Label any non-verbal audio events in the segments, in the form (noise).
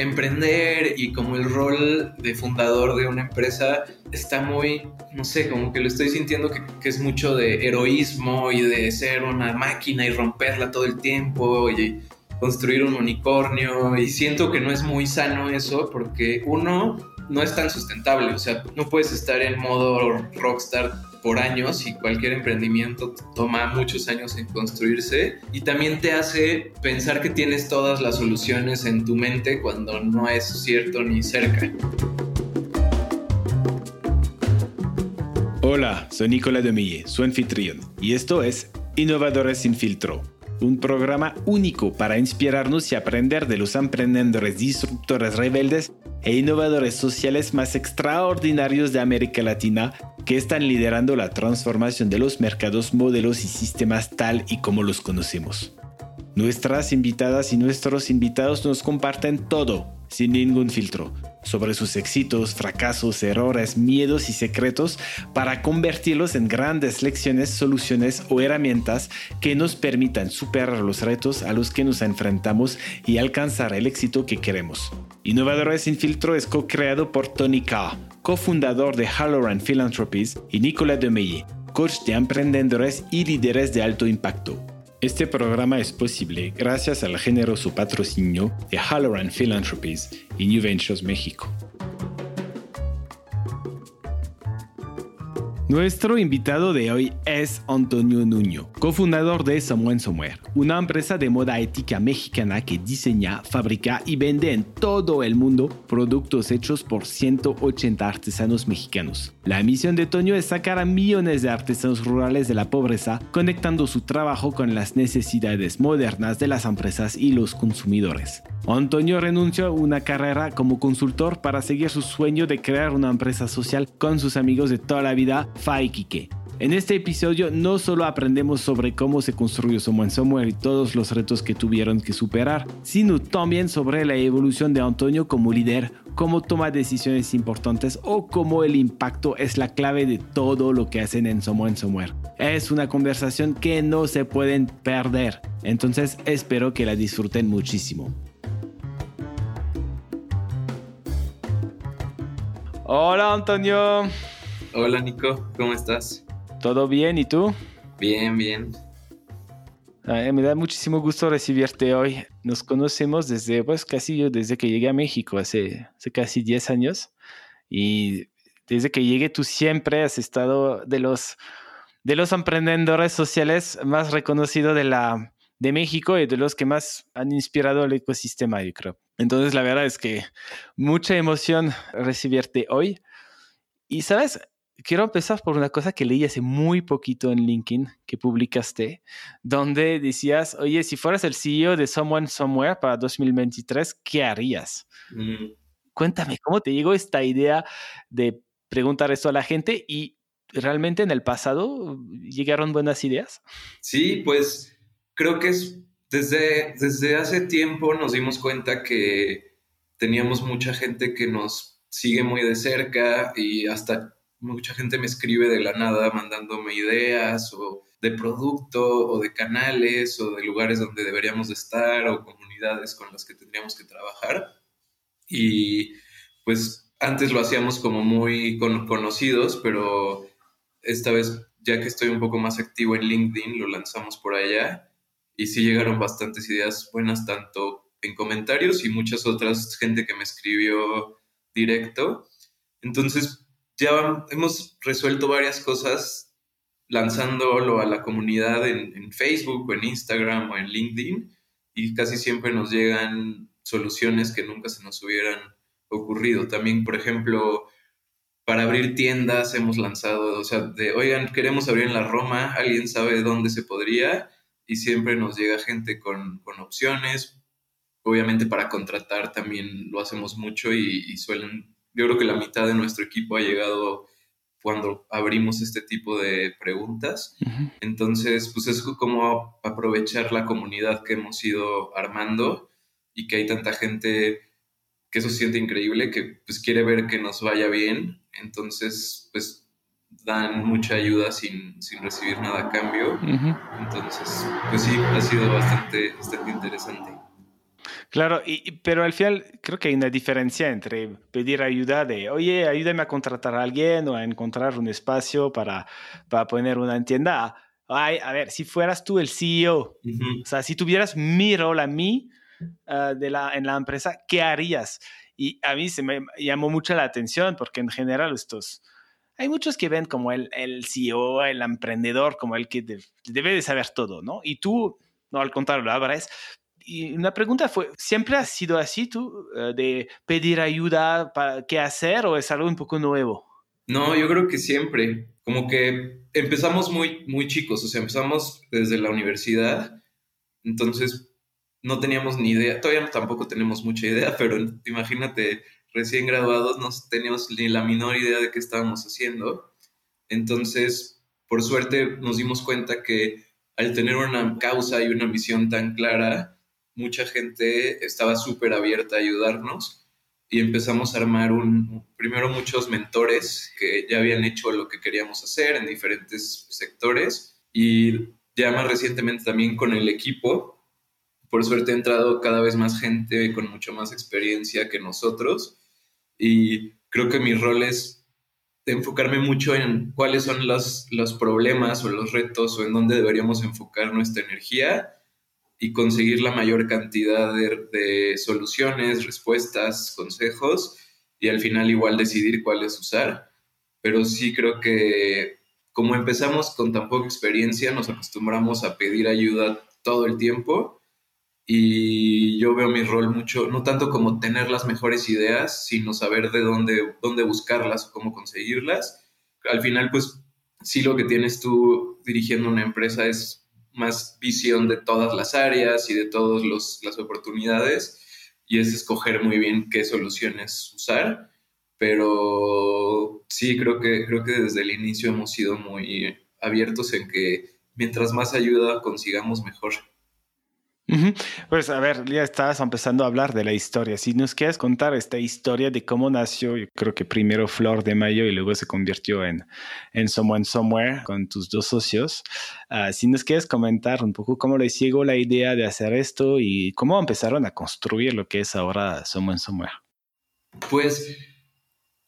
emprender y como el rol de fundador de una empresa está muy, no sé, como que lo estoy sintiendo que, es mucho de heroísmo y de ser una máquina y romperla todo el tiempo y construir un unicornio. Y siento que no es muy sano eso porque uno no es tan sustentable, o sea, no puedes estar en modo rockstar por años y cualquier emprendimiento toma muchos años en construirse y también te hace pensar que tienes todas las soluciones en tu mente cuando no es cierto ni cerca. Hola, soy Nicolás Demille, su anfitrión, y esto es Innovadores sin filtro, un programa único para inspirarnos y aprender de los emprendedores disruptores rebeldes e innovadores sociales más extraordinarios de América Latina que están liderando la transformación de los mercados, modelos y sistemas tal y como los conocemos. Nuestras invitadas y nuestros invitados nos comparten todo, sin ningún filtro, sobre sus éxitos, fracasos, errores, miedos y secretos para convertirlos en grandes lecciones, soluciones o herramientas que nos permitan superar los retos a los que nos enfrentamos y alcanzar el éxito que queremos. Innovadores sin filtro es co-creado por Tony K., cofundador de Halloran Philanthropies, y Nicolas Demeye, coach de emprendedores y líderes de alto impacto. Este programa es posible gracias al generoso patrocinio de Halloran Philanthropies y New Ventures México. Nuestro invitado de hoy es Antonio Nuño, cofundador de Someone Somewhere, una empresa de moda ética mexicana que diseña, fabrica y vende en todo el mundo productos hechos por 180 artesanos mexicanos. La misión de Toño es sacar a millones de artesanos rurales de la pobreza, conectando su trabajo con las necesidades modernas de las empresas y los consumidores. Antonio renunció a una carrera como consultor para seguir su sueño de crear una empresa social con sus amigos de toda la vida, Faikike. En este episodio no solo aprendemos sobre cómo se construyó Someone Somewhere y todos los retos que tuvieron que superar, sino también sobre la evolución de Antonio como líder, cómo toma decisiones importantes o cómo el impacto es la clave de todo lo que hacen en Someone Somewhere. Es una conversación que no se pueden perder, entonces espero que la disfruten muchísimo. Hola Antonio. Hola Nico, ¿cómo estás? ¿Todo bien? ¿Y tú? Bien, bien. me da muchísimo gusto recibirte hoy. Nos conocemos desde, pues casi yo, desde que llegué a México, hace, hace casi 10 años. Y desde que llegué tú siempre has estado de los, de los emprendedores sociales más reconocidos de, la, de México y de los que más han inspirado el ecosistema, yo creo. Entonces, la verdad es que mucha emoción recibirte hoy. Y, ¿sabes? Quiero empezar por una cosa que leí hace muy poquito en LinkedIn que publicaste, donde decías, oye, si fueras el CEO de Someone Somewhere para 2023, ¿qué harías? Mm. Cuéntame, ¿cómo te llegó esta idea de preguntar esto a la gente y realmente en el pasado llegaron buenas ideas? Sí, pues creo que es desde, desde hace tiempo nos dimos cuenta que teníamos mucha gente que nos sigue muy de cerca y hasta mucha gente me escribe de la nada mandándome ideas o de producto o de canales o de lugares donde deberíamos estar o comunidades con las que tendríamos que trabajar. Y pues antes lo hacíamos como muy conocidos, pero esta vez ya que estoy un poco más activo en LinkedIn, lo lanzamos por allá y sí llegaron bastantes ideas buenas, tanto en comentarios y muchas otras, gente que me escribió directo. Entonces, ya hemos resuelto varias cosas lanzándolo a la comunidad en, Facebook o en Instagram o en LinkedIn y casi siempre nos llegan soluciones que nunca se nos hubieran ocurrido. También, por ejemplo, para abrir tiendas hemos lanzado, o sea, de, oigan, queremos abrir en la Roma, ¿alguien sabe dónde se podría? y siempre nos llega gente con, opciones. Obviamente para contratar también lo hacemos mucho y, suelen, yo creo que la mitad de nuestro equipo ha llegado cuando abrimos este tipo de preguntas. Entonces, pues es como aprovechar la comunidad que hemos ido armando y que hay tanta gente que eso siente increíble, que pues quiere ver que nos vaya bien. Entonces, pues dan mucha ayuda sin, sin recibir nada a cambio. Entonces, pues sí, ha sido bastante, bastante interesante. Claro, y, pero al final creo que hay una diferencia entre pedir ayuda de, oye, ayúdame a contratar a alguien o a encontrar un espacio para, para poner una tienda. Ay, a ver, si fueras tú el CEO, o sea, si tuvieras mi rol a mí ah, de la, en la empresa, ¿qué harías? Y a mí se me llamó mucho la atención porque en general estos, hay muchos que ven como el, el CEO, el emprendedor, como el que debe de saber todo, ¿no? Y tú, no, al contrario, abres, y una pregunta fue, ¿siempre has sido así tú, eh, de pedir ayuda para qué hacer o es algo un poco nuevo? No, yo creo que siempre, como que empezamos muy, muy chicos, o sea, empezamos desde la universidad, entonces no teníamos ni idea, todavía tampoco tenemos mucha idea, pero imagínate, recién graduados no teníamos ni la menor idea de qué estábamos haciendo, entonces, por suerte nos dimos cuenta que al tener una causa y una misión tan clara, mucha gente estaba súper abierta a ayudarnos y empezamos a armar un, primero muchos mentores que ya habían hecho lo que queríamos hacer en diferentes sectores y ya más recientemente también con el equipo. Por suerte ha entrado cada vez más gente con mucho más experiencia que nosotros y creo que mi rol es enfocarme mucho en cuáles son los, los problemas o los retos o en dónde deberíamos enfocar nuestra energía y conseguir la mayor cantidad de, soluciones, respuestas, consejos y al final igual decidir cuáles usar. Pero sí creo que como empezamos con tan poca experiencia, nos acostumbramos a pedir ayuda todo el tiempo y yo veo mi rol mucho, no tanto como tener las mejores ideas, sino saber de dónde, dónde buscarlas o cómo conseguirlas. Al final, pues sí lo que tienes tú dirigiendo una empresa es más visión de todas las áreas y de todas las oportunidades y es escoger muy bien qué soluciones usar. Pero sí, creo que, creo que desde el inicio hemos sido muy abiertos en que mientras más ayuda consigamos mejor. Pues a ver, ya estabas empezando a hablar de la historia. Si nos quieres contar esta historia de cómo nació, yo creo que primero Flor de Mayo y luego se convirtió en, en Someone Somewhere con tus dos socios. Ah, si nos quieres comentar un poco cómo les llegó la idea de hacer esto y cómo empezaron a construir lo que es ahora Someone Somewhere. Pues,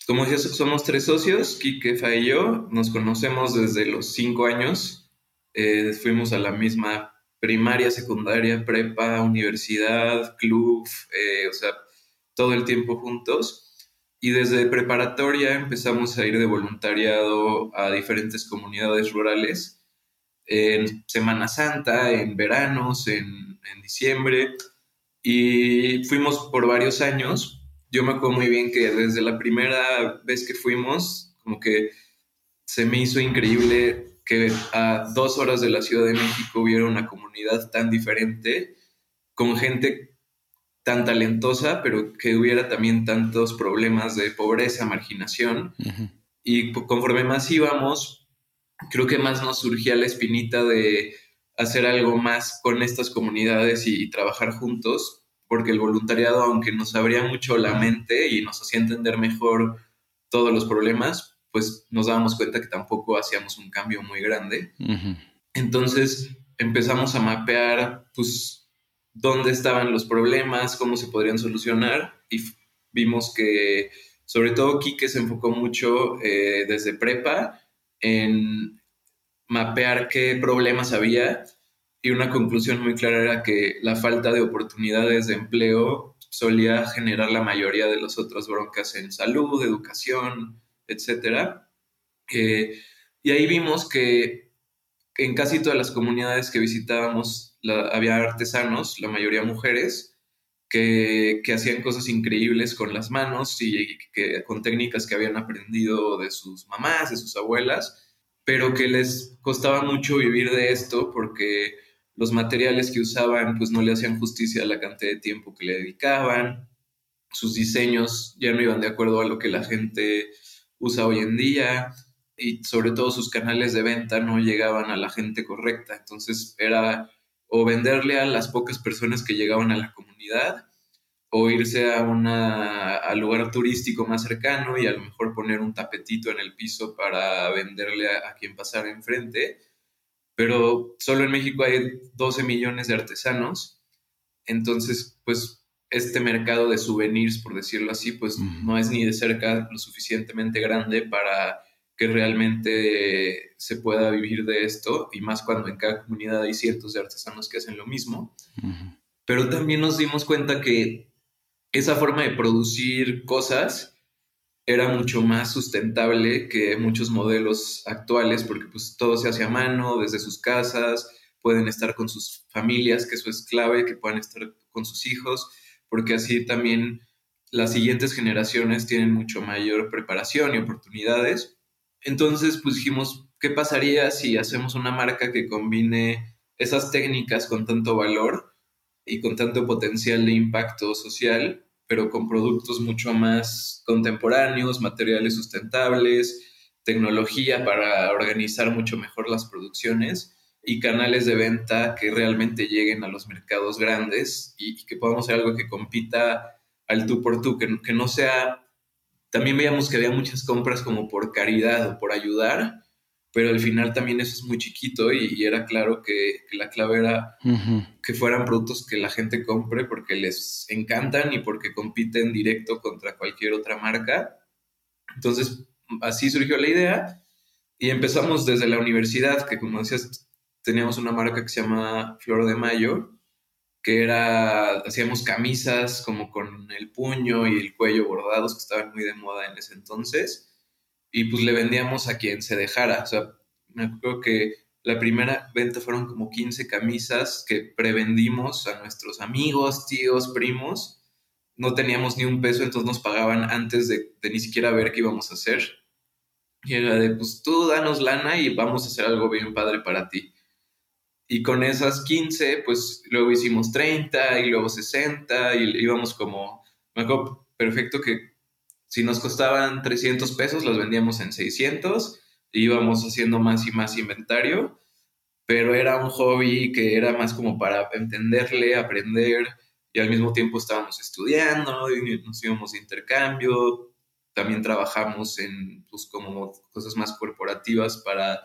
como somos tres socios, Kike, Fa y yo. Nos conocemos desde los cinco años. Eh, fuimos a la misma primaria, secundaria, prepa, universidad, club, eh, o sea, todo el tiempo juntos. Y desde preparatoria empezamos a ir de voluntariado a diferentes comunidades rurales, en Semana Santa, en veranos, en, en diciembre, y fuimos por varios años. Yo me acuerdo muy bien que desde la primera vez que fuimos, como que se me hizo increíble que a dos horas de la Ciudad de México hubiera una comunidad tan diferente, con gente tan talentosa, pero que hubiera también tantos problemas de pobreza, marginación. Y conforme más íbamos, creo que más nos surgía la espinita de hacer algo más con estas comunidades y, trabajar juntos, porque el voluntariado, aunque nos abría mucho la mente y nos hacía entender mejor todos los problemas, pues nos dábamos cuenta que tampoco hacíamos un cambio muy grande. Entonces empezamos a mapear, pues, dónde estaban los problemas, cómo se podrían solucionar y vimos que, sobre todo, Quique se enfocó mucho eh, desde prepa en mapear qué problemas había y una conclusión muy clara era que la falta de oportunidades de empleo solía generar la mayoría de las otras broncas en salud, educación, etcétera. Eh, y ahí vimos que en casi todas las comunidades que visitábamos había artesanos, la mayoría mujeres, que, hacían cosas increíbles con las manos y que, con técnicas que habían aprendido de sus mamás, de sus abuelas, pero que les costaba mucho vivir de esto porque los materiales que usaban pues no le hacían justicia a la cantidad de tiempo que le dedicaban, sus diseños ya no iban de acuerdo a lo que la gente usa hoy en día y sobre todo sus canales de venta no llegaban a la gente correcta. Entonces era o venderle a las pocas personas que llegaban a la comunidad o irse a una al lugar turístico más cercano y a lo mejor poner un tapetito en el piso para venderle a, a quien pasara enfrente. Pero solo en México hay 12 millones de artesanos Entonces, pues este mercado de souvenirs, por decirlo así, pues no es ni de cerca lo suficientemente grande para que realmente se pueda vivir de esto, y más cuando en cada comunidad hay cientos de artesanos que hacen lo mismo. Pero también nos dimos cuenta que esa forma de producir cosas era mucho más sustentable que muchos modelos actuales, porque pues todo se hace a mano, desde sus casas, pueden estar con sus familias, que eso es clave, que puedan estar con sus hijos, porque así también las siguientes generaciones tienen mucho mayor preparación y oportunidades. Entonces, pues dijimos, ¿qué pasaría si hacemos una marca que combine esas técnicas con tanto valor y con tanto potencial de impacto social, pero con productos mucho más contemporáneos, materiales sustentables, tecnología para organizar mucho mejor las producciones y canales de venta que realmente lleguen a los mercados grandes y, que podamos hacer algo que compita al tú por tú, que, que no sea también veíamos que había muchas compras como por caridad o por ayudar, pero al final también eso es muy chiquito y, era claro que, la clave era que fueran productos que la gente compre porque les encantan y porque compiten directo contra cualquier otra marca. Entonces, así surgió la idea y empezamos desde la universidad, que como decías, teníamos una marca que se llama Flor de Mayo, que era, hacíamos camisas como con el puño y el cuello bordados, que estaban muy de moda en ese entonces, y pues le vendíamos a quien se dejara. O sea, me acuerdo que la primera venta fueron como 15 camisas que prevendimos a nuestros amigos, tíos, primos. No teníamos ni un peso, entonces nos pagaban antes de, de ni siquiera ver qué íbamos a hacer. Y era de, pues tú danos lana y vamos a hacer algo bien padre para ti. Y con esas 15, pues luego hicimos 30 y luego 60 y íbamos como, me acuerdo perfecto que si nos costaban 300 pesos, los vendíamos en 600 y íbamos haciendo más y más inventario, pero era un hobby que era más como para entenderle, aprender y al mismo tiempo estábamos estudiando y nos íbamos de intercambio, también trabajamos en pues, como cosas más corporativas para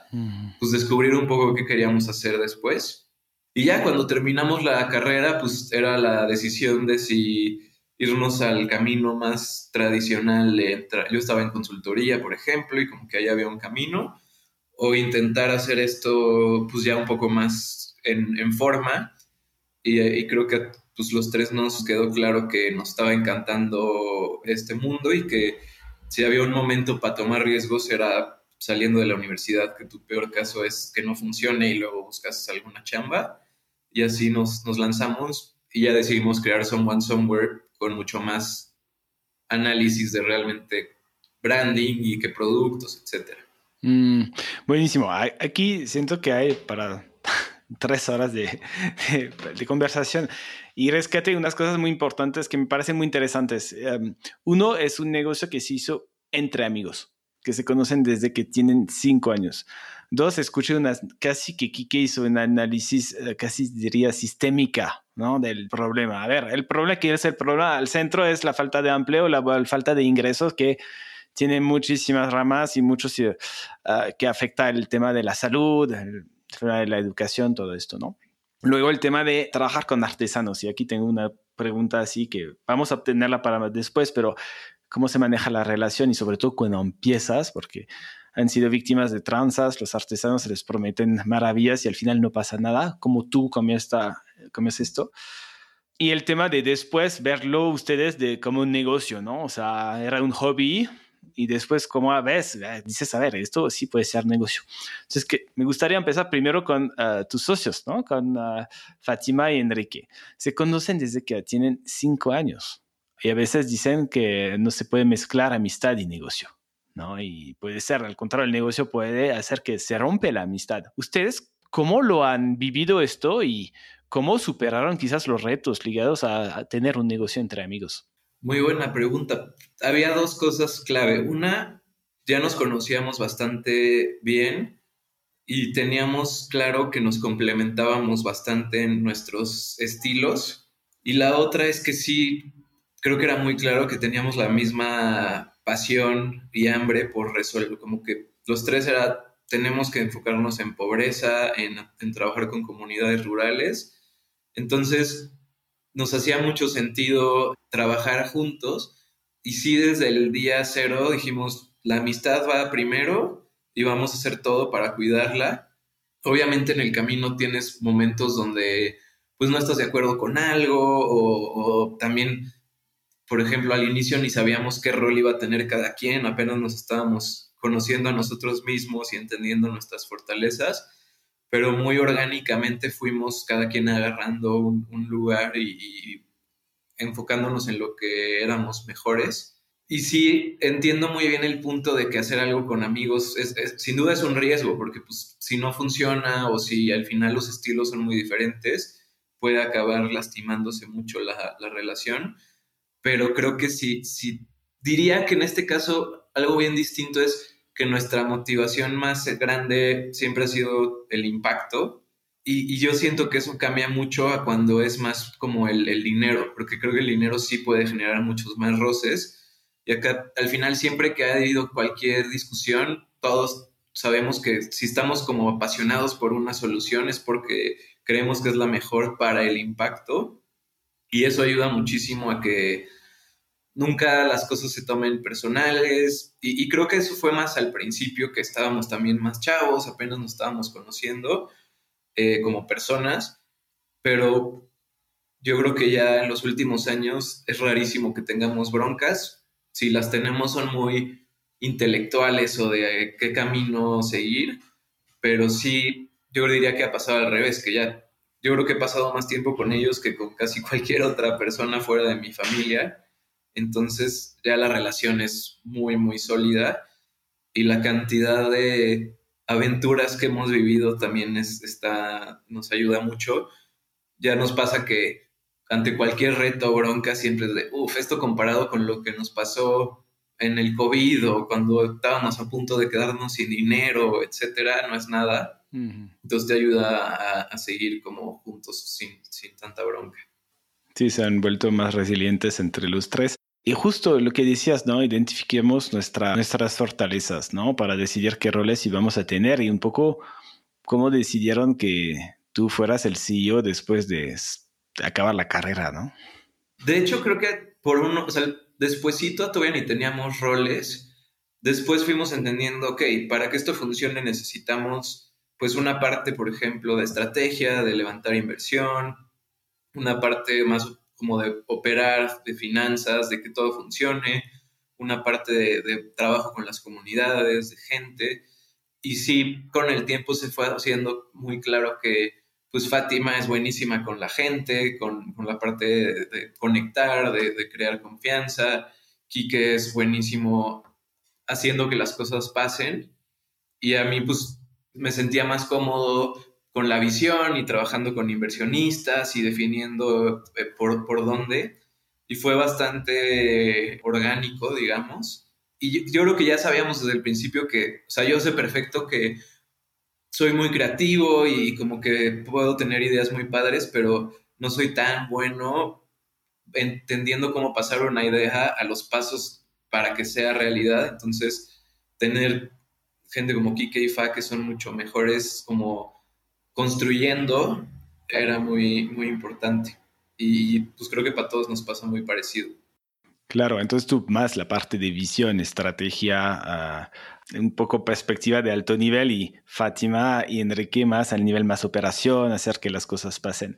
pues, descubrir un poco qué queríamos hacer después. Y ya cuando terminamos la carrera, pues era la decisión de si irnos al camino más tradicional. yo estaba en consultoría, por ejemplo, y como que ahí había un camino, o intentar hacer esto pues ya un poco más en, en forma. Y, y, creo que pues los tres nos quedó claro que nos estaba encantando este mundo y que si había un momento para tomar riesgos era saliendo de la universidad, que tu peor caso es que no funcione y luego buscas alguna chamba. Y así nos, nos lanzamos y ya decidimos crear Someone Somewhere con mucho más análisis de realmente branding y qué productos, etcétera. Mm, buenísimo. Aquí siento que hay para tres horas de, conversación y rescate unas cosas muy importantes que me parecen muy interesantes. Em, uno es un negocio que se hizo entre amigos, que se conocen desde que tienen cinco años. Dos, escuché unas, casi que Kike hizo un análisis, eh, casi diría sistémica, ¿no? Del problema. A ver, el problema que es el problema al centro es la falta de empleo, la, falta de ingresos que tiene muchísimas ramas y muchos uh, que afecta el tema de la salud, el, la educación, todo esto, ¿no? Luego el tema de trabajar con artesanos, y aquí tengo una pregunta así que vamos a obtenerla para después, pero ¿cómo se maneja la relación y sobre todo cuando empiezas? Porque han sido víctimas de tranzas, los artesanos se les prometen maravillas y al final no pasa nada, como tú comienzas, esto. Y el tema de después verlo ustedes de como un negocio, ¿no? O sea, era un hobby, y después, como a ves, dices, a ver, esto sí puede ser negocio. Entonces, que me gustaría empezar primero con ah, tus socios, ¿no? Con uh, Fátima y Enrique. Se conocen desde que tienen cinco años y a veces dicen que no se puede mezclar amistad y negocio, ¿no? Y puede ser, al contrario, el negocio puede hacer que se rompe la amistad. ¿Ustedes cómo lo han vivido esto y cómo superaron quizás los retos ligados a tener un negocio entre amigos? Muy buena pregunta. Había dos cosas clave. Una, ya nos conocíamos bastante bien y teníamos claro que nos complementábamos bastante en nuestros estilos. Y la otra es que sí, creo que era muy claro que teníamos la misma pasión y hambre por resolver, como que los tres era, tenemos que enfocarnos en pobreza, en, en trabajar con comunidades rurales. Entonces, nos hacía mucho sentido trabajar juntos y sí desde el día cero dijimos, la amistad va primero y vamos a hacer todo para cuidarla. Obviamente en el camino tienes momentos donde pues no estás de acuerdo con algo o, o también, por ejemplo, al inicio ni sabíamos qué rol iba a tener cada quien, apenas nos estábamos conociendo a nosotros mismos y entendiendo nuestras fortalezas pero muy orgánicamente fuimos cada quien agarrando un, lugar y, enfocándonos en lo que éramos mejores. Y sí, entiendo muy bien el punto de que hacer algo con amigos es, sin duda es un riesgo, porque pues, si no funciona o si al final los estilos son muy diferentes, puede acabar lastimándose mucho la, la relación. Pero creo que sí, sí, diría que en este caso algo bien distinto es que nuestra motivación más grande siempre ha sido el impacto. Y, yo siento que eso cambia mucho a cuando es más como el, dinero, porque creo que el dinero sí puede generar muchos más roces. Y acá al final siempre que ha habido cualquier discusión, todos sabemos que si estamos como apasionados por una solución es porque creemos que es la mejor para el impacto. Y eso ayuda muchísimo a que nunca las cosas se tomen personales. Y, creo que eso fue más al principio que estábamos también más chavos, apenas nos estábamos conociendo eh, como personas, pero yo creo que ya en los últimos años es rarísimo que tengamos broncas, si las tenemos son muy intelectuales o de qué camino seguir, pero sí, yo diría que ha pasado al revés, que ya, yo creo que he pasado más tiempo con ellos que con casi (laughs) cualquier otra persona fuera de mi familia entonces ya la relación es muy, muy sólida y la cantidad de aventuras que hemos vivido también está, nos ayuda mucho. Ya nos pasa que ante cualquier reto o bronca siempre es de, uff, esto comparado con lo que nos pasó en el COVID o cuando estábamos a punto de quedarnos sin dinero, etcétera, no es nada. Entonces te ayuda a, seguir como juntos sin, sin tanta bronca. Sí, se han vuelto más resilientes entre los tres. Y justo lo que decías, ¿no? Identifiquemos nuestra, nuestras fortalezas, ¿no? Para decidir qué roles íbamos a tener y un poco cómo decidieron que tú fueras el CEO después de acabar la carrera, ¿no? De hecho, creo que por uno, o sea, despuésito todavía ni teníamos roles. Después fuimos entendiendo, ok, para que esto funcione necesitamos pues una parte, por ejemplo, de estrategia, de levantar inversión, una parte más como de operar, de finanzas, de que todo funcione, una parte de, trabajo con las comunidades, de gente. Y sí, con el tiempo se fue haciendo muy claro que pues Fátima es buenísima con la gente, con, la parte de, conectar, de, crear confianza. Quique es buenísimo haciendo que las cosas pasen. Y a mí pues me sentía más cómodo con la visión y trabajando con inversionistas y definiendo eh, por, por dónde. Y fue bastante orgánico, digamos. Y yo, creo que ya sabíamos desde el principio que, o sea, yo sé perfecto que soy muy creativo y como que puedo tener ideas muy padres, pero no soy tan bueno entendiendo cómo pasar una idea a los pasos para que sea realidad. Entonces, tener gente como Kike y Fa que son mucho mejores como construyendo era muy, muy importante. Y pues creo que para todos nos pasa muy parecido. Claro, entonces tú más la parte de visión, estrategia, ah, un poco perspectiva de alto nivel y Fátima y Enrique más al nivel más operación, hacer que las cosas pasen.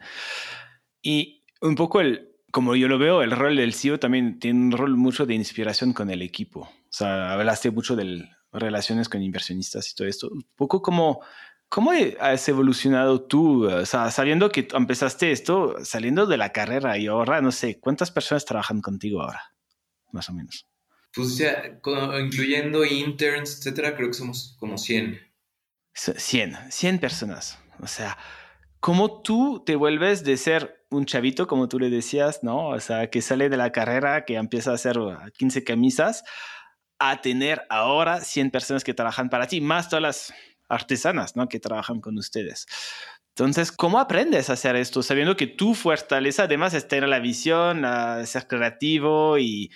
Y un poco el, como yo lo veo, el rol del CEO también tiene un rol mucho de inspiración con el equipo. O sea, hablaste mucho de relaciones con inversionistas y todo esto. Un poco como ¿Cómo has evolucionado tú, o sea, sabiendo que empezaste esto saliendo de la carrera y ahora, no sé, ¿cuántas personas trabajan contigo ahora? Más o menos. Pues ya, incluyendo interns, etcétera, creo que somos como 100. 100, 100 personas. O sea, ¿cómo tú te vuelves de ser un chavito, como tú le decías, ¿no? O sea, que sale de la carrera, que empieza a hacer 15 camisas, a tener ahora 100 personas que trabajan para ti, más todas las artesanas, ¿no? Que trabajan con ustedes. Entonces, ¿cómo aprendes a hacer esto? Sabiendo que tu fortaleza además es tener la visión, ser creativo y,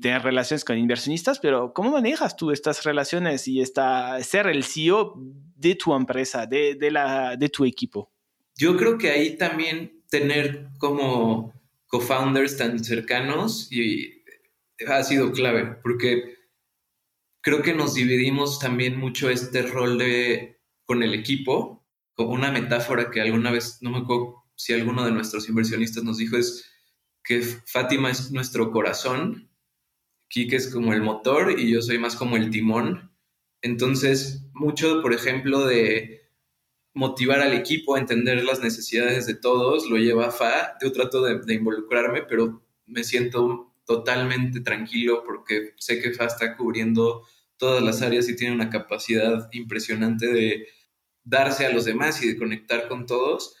tener relaciones con inversionistas, pero ¿cómo manejas tú estas relaciones y esta, ser el CEO de tu empresa, de, la, de tu equipo? Yo creo que ahí también tener como co-founders tan cercanos y ha sido clave, porque creo que nos dividimos también mucho este rol de con el equipo, como una metáfora que alguna vez, no me acuerdo si alguno de nuestros inversionistas nos dijo, es que Fátima es nuestro corazón, Kike es como el motor y yo soy más como el timón. Entonces, mucho, por ejemplo, de motivar al equipo a entender las necesidades de todos, lo lleva a Fa. Yo trato de, involucrarme, pero me siento totalmente tranquilo porque sé que Fa está cubriendo todas las áreas y tiene una capacidad impresionante de darse a los demás y de conectar con todos.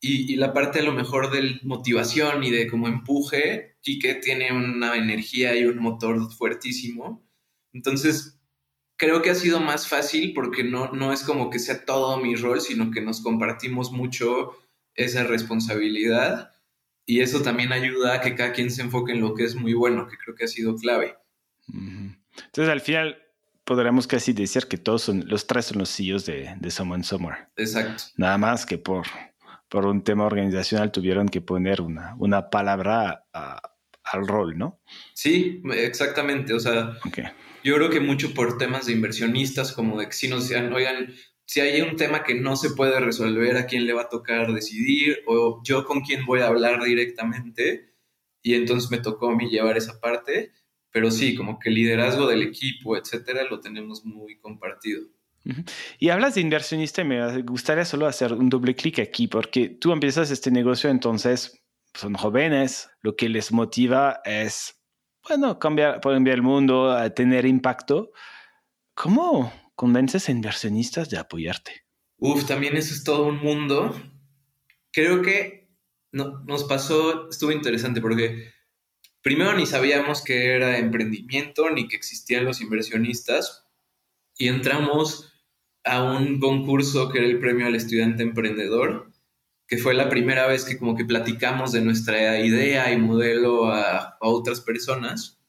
Y, la parte a lo mejor de motivación y de como empuje, Quique tiene una energía y un motor fuertísimo. Entonces, creo que ha sido más fácil porque no, no es como que sea todo mi rol, sino que nos compartimos mucho esa responsabilidad y eso también ayuda a que cada quien se enfoque en lo que es muy bueno, que creo que ha sido clave. Entonces, al final, podríamos casi decir que todos son, los tres son los CEOs de, de Someone Somewhere. Exacto. Nada más que por, por un tema organizacional tuvieron que poner una, una palabra al rol, ¿no? Sí, exactamente. O sea, yo creo que mucho por temas de inversionistas, como de que si nos decían, oigan, si hay un tema que no se puede resolver, a quién le va a tocar decidir, o yo con quién voy a hablar directamente, y entonces me tocó a mí llevar esa parte, pero sí, como que el liderazgo del equipo, etcétera, lo tenemos muy compartido. Y hablas de inversionista y me gustaría solo hacer un doble clic aquí, porque tú empiezas este negocio, entonces son jóvenes, lo que les motiva es, bueno, cambiar, cambiar el mundo, a tener impacto. ¿Cómo convences a inversionistas de apoyarte? Uf, también eso es todo un mundo. Creo que no, nos pasó, estuvo interesante porque primero ni sabíamos que era emprendimiento ni que existían los inversionistas y entramos a un concurso que era el premio al estudiante emprendedor, que fue la primera vez que como que platicamos de nuestra idea y modelo a, otras personas.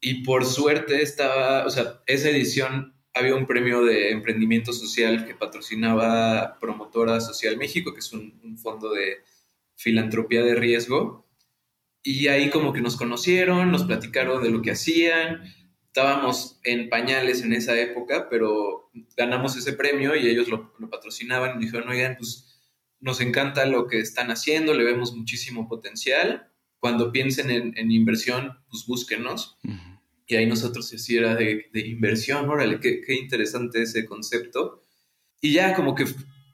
Y por suerte estaba, o sea, esa edición había un premio de emprendimiento social que patrocinaba Promotora Social México, que es un, fondo de filantropía de riesgo. Y ahí como que nos conocieron, nos platicaron de lo que hacían estábamos en pañales en esa época, pero ganamos ese premio y ellos lo, patrocinaban y dijeron, oigan, pues nos encanta lo que están haciendo, le vemos muchísimo potencial. Cuando piensen en, inversión, pues búsquenos. Y ahí nosotros sí era de, inversión, órale, qué, qué interesante ese concepto. Y ya como que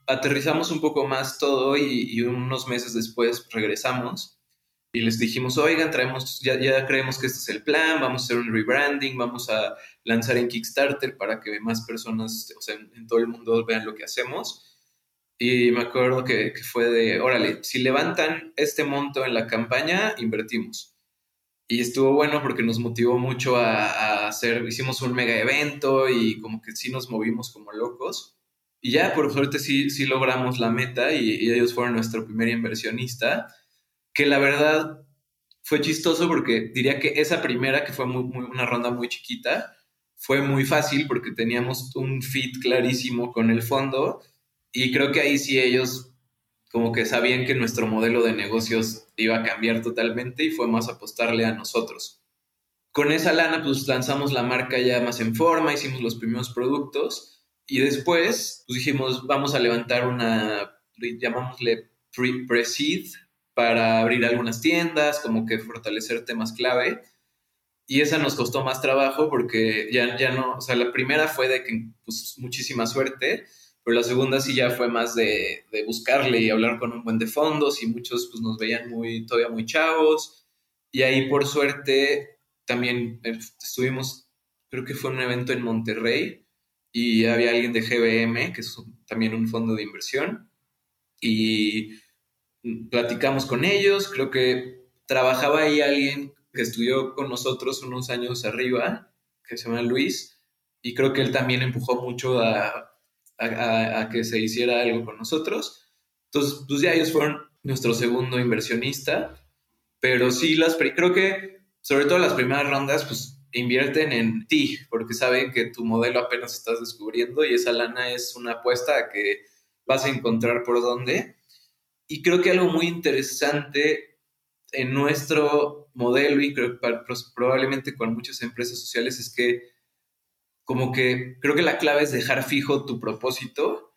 aterrizamos un poco más todo y, y unos meses después regresamos y les dijimos, oigan, traemos, ya, ya creemos que este es el plan, vamos a hacer un rebranding, vamos a lanzar en Kickstarter para que más personas, o sea, en, todo el mundo vean lo que hacemos. Y me acuerdo que, que, fue de, órale, si levantan este monto en la campaña, invertimos. Y estuvo bueno porque nos motivó mucho a, a, hacer, hicimos un mega evento y como que sí nos movimos como locos. Y ya, por suerte, sí, sí logramos la meta y, y ellos fueron nuestro primer inversionista que la verdad fue chistoso porque diría que esa primera, que fue una ronda muy chiquita, fue muy fácil porque teníamos un fit clarísimo con el fondo y creo que ahí sí ellos como que sabían que nuestro modelo de negocios iba a cambiar totalmente y fue más apostarle a nosotros. Con esa lana pues lanzamos la marca ya más en forma, hicimos los primeros productos y después pues dijimos vamos a levantar una, llamámosle pre-seed, para abrir algunas tiendas, como que fortalecer temas clave. Y esa nos costó más trabajo porque ya, ya no, o sea, la primera fue de que, pues, muchísima suerte, pero la segunda sí ya fue más de, de buscarle y hablar con un buen de fondos y muchos pues nos veían muy, todavía muy chavos. Y ahí por suerte también eh, estuvimos, creo que fue un evento en Monterrey y había alguien de GBM, que es también un fondo de inversión. Y platicamos con ellos, creo que trabajaba ahí alguien que estudió con nosotros unos años arriba, que se llama Luis, y creo que él también empujó mucho a, a, que se hiciera algo con nosotros. Entonces, pues ya ellos fueron nuestro segundo inversionista, pero sí, las, creo que sobre todo las primeras rondas, pues invierten en ti, porque saben que tu modelo apenas estás descubriendo y esa lana es una apuesta a que vas a encontrar por dónde Y creo que algo muy interesante en nuestro modelo y creo probablemente con muchas empresas sociales es que como que creo que la clave es dejar fijo tu propósito,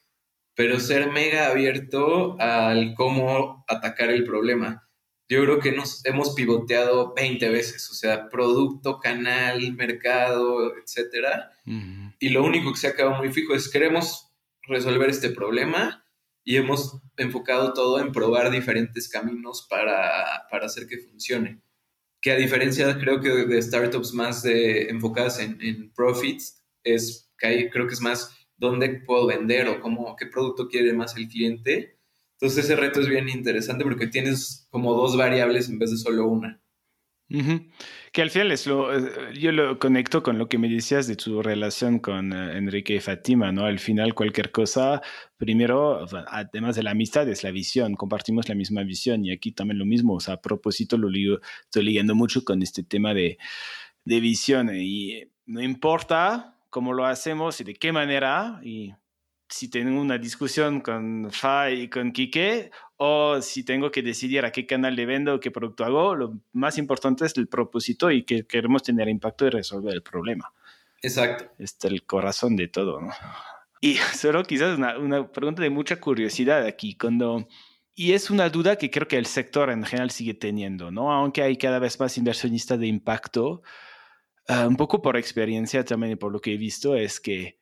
pero ser mega abierto al cómo atacar el problema. Yo creo que nos hemos pivoteado 20 veces, o sea, producto, canal, mercado, etcétera. Y lo único que se ha quedado muy fijo es queremos resolver este problema y hemos enfocado todo en probar diferentes caminos para, para hacer que funcione. Que a diferencia, creo que de startups más de, enfocadas en, en profits, es que creo que es más dónde puedo vender o cómo, qué producto quiere más el cliente. Entonces ese reto es bien interesante porque tienes como dos variables en vez de solo una. Que al final es lo, eh, yo lo conecto con lo que me decías de tu relación con eh, Enrique y Fatima, ¿no? Al final cualquier cosa, primero, además de la amistad, es la visión, compartimos la misma visión y aquí también lo mismo, o sea, a propósito lo estoy leyendo mucho con este tema de, de visión y no importa cómo lo hacemos y de qué manera. Y si tengo una discusión con Fa y con Quique, o si tengo que decidir a qué canal le vendo, qué producto hago, lo más importante es el propósito y que queremos tener impacto y resolver el problema. Exacto. Este es el corazón de todo, ¿no? Y (laughs) solo quizás una, una pregunta de mucha curiosidad aquí, cuando... Y es una duda que creo que el sector en general sigue teniendo, ¿no? Aunque hay cada vez más inversionistas de impacto, Ah, un poco por experiencia también y por lo que he visto, es que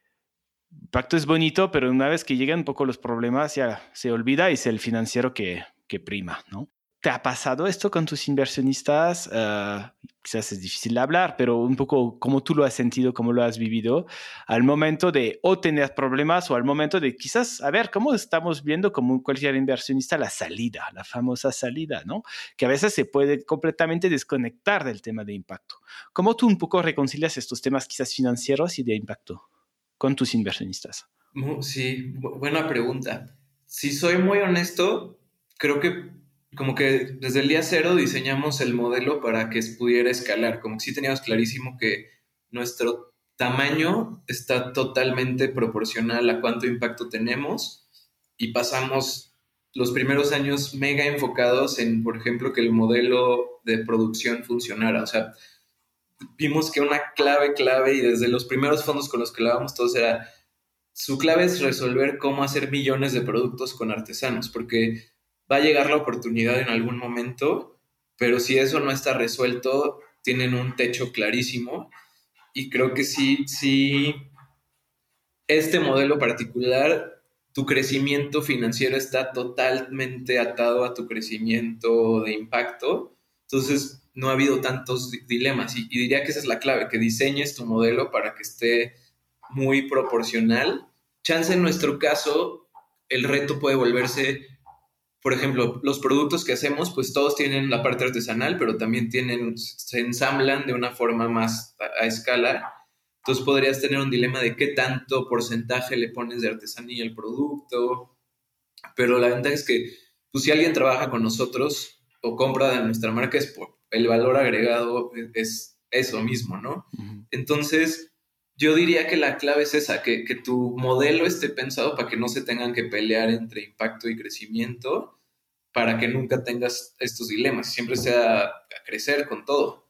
pacto es bonito, pero una vez que llegan un poco los problemas ya se olvida y es el financiero que, que prima, ¿no? ¿Te ha pasado esto con tus inversionistas? Uh, quizás es difícil de hablar, pero un poco cómo tú lo has sentido, cómo lo has vivido al momento de o tener problemas o al momento de quizás, a ver, cómo estamos viendo como cualquier inversionista la salida, la famosa salida, ¿no? Que a veces se puede completamente desconectar del tema de impacto. ¿Cómo tú un poco reconcilias estos temas quizás financieros y de impacto con tus inversionistas? Sí, buena pregunta. Si soy muy honesto, creo que como que desde el día cero diseñamos el modelo para que pudiera escalar, como que sí teníamos clarísimo que nuestro tamaño está totalmente proporcional a cuánto impacto tenemos y pasamos los primeros años mega enfocados en, por ejemplo, que el modelo de producción funcionara. O sea, vimos que una clave, clave, y desde los primeros fondos con los que hablábamos todos era, su clave es resolver cómo hacer millones de productos con artesanos, porque va a llegar la oportunidad en algún momento, pero si eso no está resuelto, tienen un techo clarísimo. Y creo que sí, sí, este modelo particular, tu crecimiento financiero está totalmente atado a tu crecimiento de impacto, entonces no ha habido tantos dilemas y, diría que esa es la clave, que diseñes tu modelo para que esté muy proporcional. Chance en nuestro caso, el reto puede volverse por ejemplo, los productos que hacemos, pues todos tienen la parte artesanal, pero también tienen, se ensamblan de una forma más a, escala. Entonces podrías tener un dilema de qué tanto porcentaje le pones de artesanía al producto. Pero la ventaja es que, pues si alguien trabaja con nosotros o compra de nuestra marca, es por el valor agregado es eso mismo, ¿no? Entonces, yo diría que la clave es esa, que, tu modelo esté pensado para que no se tengan que pelear entre impacto y crecimiento, para que nunca tengas estos dilemas, siempre sea a crecer con todo.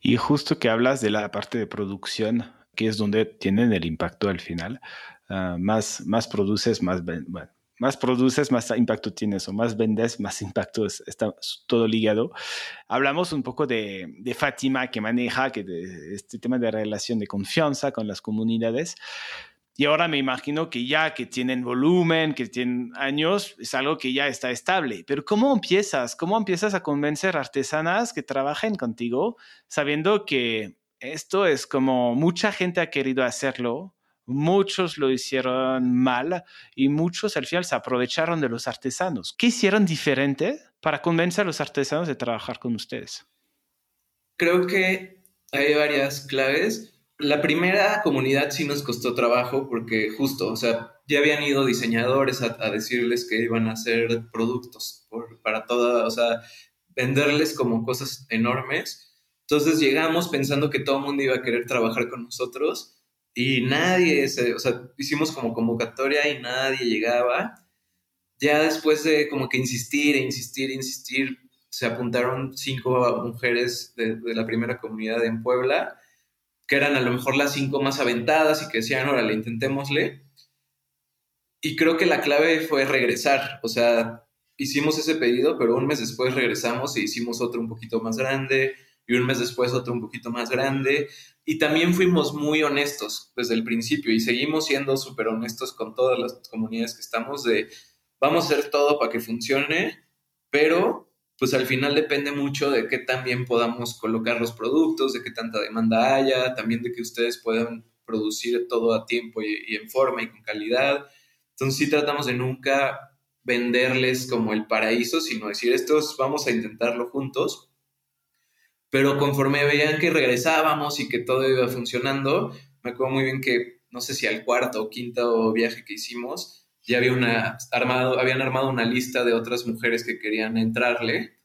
Y justo que hablas de la parte de producción, que es donde tienen el impacto al final, ah, más, más produces, más, bueno, más produces, más impacto tienes, o más vendes, más impacto está todo ligado. Hablamos un poco de, de Fátima que maneja que este tema de relación de confianza con las comunidades. Y ahora me imagino que ya que tienen volumen, que tienen años, es algo que ya está estable. Pero ¿cómo empiezas? ¿Cómo empiezas a convencer artesanas que trabajen contigo sabiendo que esto es como mucha gente ha querido hacerlo, Muchos lo hicieron mal y muchos al final se aprovecharon de los artesanos. ¿Qué hicieron diferente para convencer a los artesanos de trabajar con ustedes? Creo que hay varias claves. La primera comunidad sí nos costó trabajo porque justo, o sea, ya habían ido diseñadores a, decirles que iban a hacer productos para toda, o sea, venderles como cosas enormes. Entonces llegamos pensando que todo el mundo iba a querer trabajar con nosotros y nadie, o sea, hicimos como convocatoria y nadie llegaba. ya después de como que insistir, e insistir, e insistir, se apuntaron cinco mujeres de, de la primera comunidad en Puebla, que eran a lo mejor las cinco más aventadas y que decían, órale, intentémosle. Y creo que la clave fue regresar, o sea, hicimos ese pedido, pero un mes después regresamos y hicimos otro un poquito más grande y un mes después otro un poquito más grande. Y también fuimos muy honestos desde el principio y seguimos siendo súper honestos con todas las comunidades que estamos de vamos a hacer todo para que funcione, pero pues al final depende mucho de qué también podamos colocar los productos, de qué tanta demanda haya, también de que ustedes puedan producir todo a tiempo y, y en forma y con calidad. Entonces sí tratamos de nunca venderles como el paraíso, sino decir, estos vamos a intentarlo juntos. Pero conforme veían que regresábamos y que todo iba funcionando, me acuerdo muy bien que, no sé si al cuarto o quinto viaje que hicimos, ya había una, armado, habían armado una lista de otras mujeres que querían entrarle.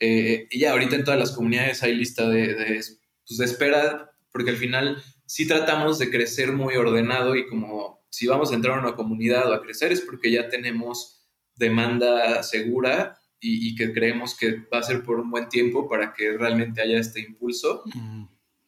Eh, y ya ahorita en todas las comunidades hay lista de, de, pues de espera, porque al final sí tratamos de crecer muy ordenado y como si vamos a entrar a una comunidad o a crecer es porque ya tenemos demanda segura y, que creemos que va a ser por un buen tiempo para que realmente haya este impulso.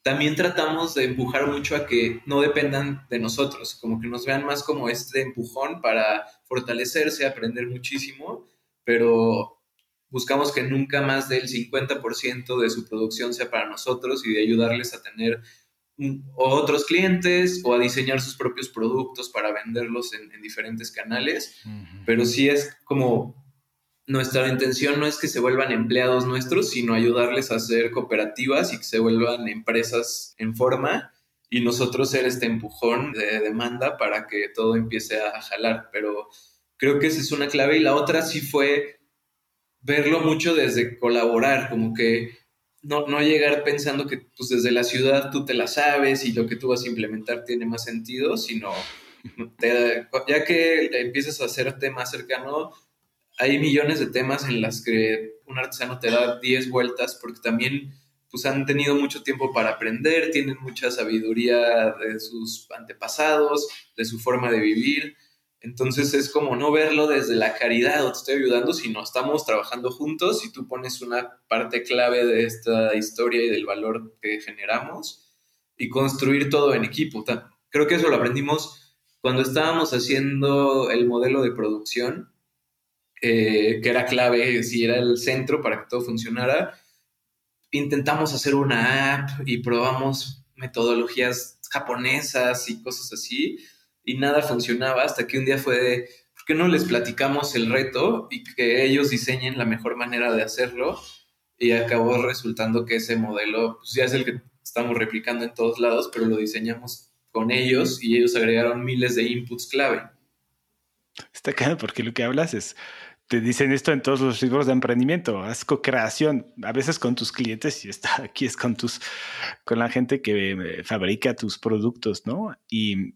También tratamos de empujar mucho a que no dependan de nosotros, como que nos vean más como este empujón para fortalecerse, aprender muchísimo, pero buscamos que nunca más del 50% de su producción sea para nosotros y de ayudarles a tener otros clientes o a diseñar sus propios productos para venderlos en, diferentes canales, pero sí es como nuestra intención no es que se vuelvan empleados nuestros, sino ayudarles a hacer cooperativas y que se vuelvan empresas en forma y nosotros ser este empujón de demanda para que todo empiece a jalar, pero creo que esa es una clave. Y la otra sí fue verlo mucho desde colaborar, como que no, no llegar pensando que pues, desde la ciudad tú te la sabes y lo que tú vas a implementar tiene más sentido, sino ya que empiezas a hacerte más cercano, hay millones de temas en las que un artesano te da 10 vueltas porque también pues han tenido mucho tiempo para aprender, tienen mucha sabiduría de sus antepasados, de su forma de vivir. Entonces es como no verlo desde la caridad o te estoy ayudando, sino estamos trabajando juntos y tú pones una parte clave de esta historia y del valor que generamos y construir todo en equipo. Creo que eso lo aprendimos cuando estábamos haciendo el modelo de producción, eh, que era clave, si era el centro para que todo funcionara. Intentamos hacer una app y probamos metodologías japonesas y cosas así y nada funcionaba hasta que un día fue de, ¿por qué no les platicamos el reto y que ellos diseñen la mejor manera de hacerlo? Y acabó resultando que ese modelo pues, ya es el que estamos replicando en todos lados, pero lo diseñamos con ellos y ellos agregaron miles de inputs clave. Está claro, porque lo que hablas es, te dicen esto en todos los libros de emprendimiento, haz co-creación, a veces con tus clientes y está (laughs) aquí es con tus, con la gente que eh, fabrica tus productos, ¿no? Y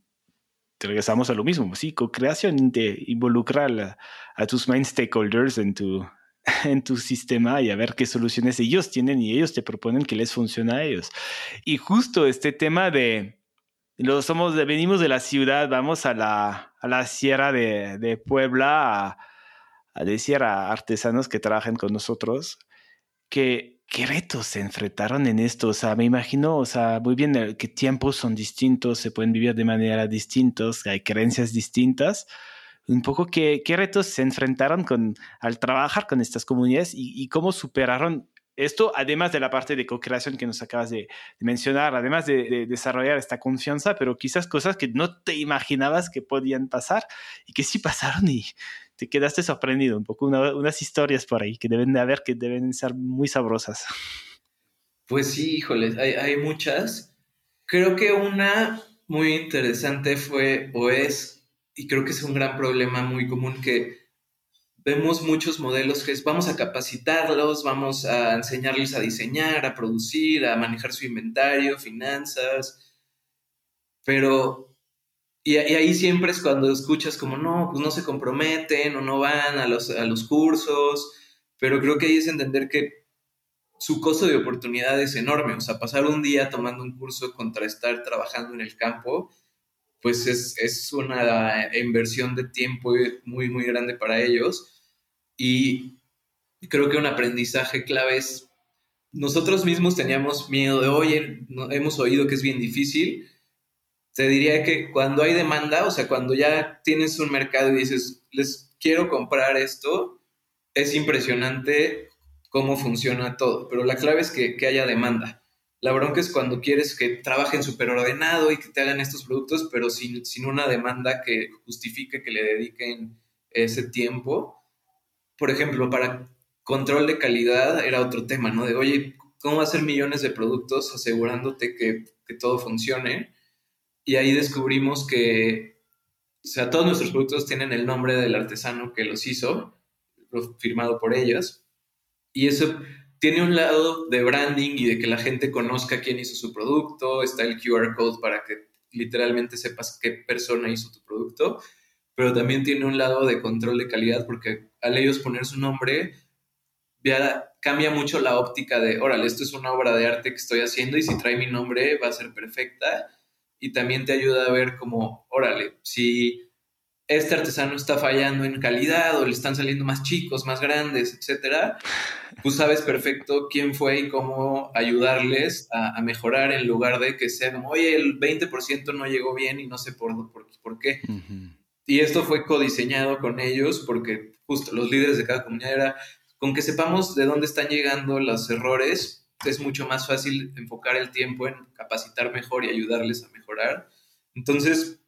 regresamos a lo mismo, sí, co-creación de involucrar a, tus main stakeholders en tu, (laughs) en tu sistema y a ver qué soluciones ellos tienen y ellos te proponen que les funcione a ellos. Y justo este tema de, lo somos venimos de la ciudad, vamos a la, a la sierra de, de Puebla a, a decir a artesanos que trabajen con nosotros que ¿qué retos se enfrentaron en esto? O sea, me imagino, o sea, muy bien, eh, qué tiempos son distintos, se pueden vivir de manera distintas, hay creencias distintas. Un poco qué, qué retos se enfrentaron al trabajar con estas comunidades y, cómo superaron esto, además de la parte de co-creación que nos acabas de, mencionar, además de, desarrollar esta confianza, pero quizás cosas que no te imaginabas que podían pasar y que sí pasaron y te quedaste sorprendido, un poco unas historias por ahí que deben de haber, que deben ser muy sabrosas. Pues sí, híjoles, hay, hay muchas. Creo que una muy interesante fue o es, y creo que es un gran problema muy común que vemos muchos modelos que es vamos a capacitarlos, vamos a enseñarles a diseñar, a producir, a manejar su inventario, finanzas, pero y, ahí siempre es cuando escuchas como, no, pues no se comprometen o no van a los, a los cursos, pero creo que ahí es entender que su costo de oportunidad es enorme, o sea, pasar un día tomando un curso contra estar trabajando en el campo, pues es, es una inversión de tiempo muy, muy grande para ellos. Y creo que un aprendizaje clave es, nosotros mismos teníamos miedo de, oye, hemos oído que es bien difícil. Te diría que cuando hay demanda, o sea, cuando ya tienes un mercado y dices, les quiero comprar esto, es impresionante cómo funciona todo, pero la clave es que, que haya demanda. La bronca es cuando quieres que trabajen súper ordenado y que te hagan estos productos, pero sin, sin una demanda que justifique que le dediquen ese tiempo. Por ejemplo, para control de calidad era otro tema, ¿no? De, oye, ¿cómo hacer millones de productos asegurándote que, que todo funcione? Y ahí descubrimos que, o sea, todos nuestros productos tienen el nombre del artesano que los hizo, firmado por ellas. Y eso tiene un lado de branding y de que la gente conozca quién hizo su producto, está el QR code para que literalmente sepas qué persona hizo tu producto, pero también tiene un lado de control de calidad porque al ellos poner su nombre, ya cambia mucho la óptica de, órale, esto es una obra de arte que estoy haciendo y si trae mi nombre va a ser perfecta y también te ayuda a ver como, órale, si este artesano está fallando en calidad o le están saliendo más chicos, más grandes, etcétera, pues sabes perfecto quién fue y cómo ayudarles a, mejorar en lugar de que sea como, oye, el 20% no llegó bien y no sé por, por, qué. Y esto fue codiseñado con ellos porque justo los líderes de cada comunidad era, con que sepamos de dónde están llegando los errores, es mucho más fácil enfocar el tiempo en capacitar mejor y ayudarles a mejorar. Entonces,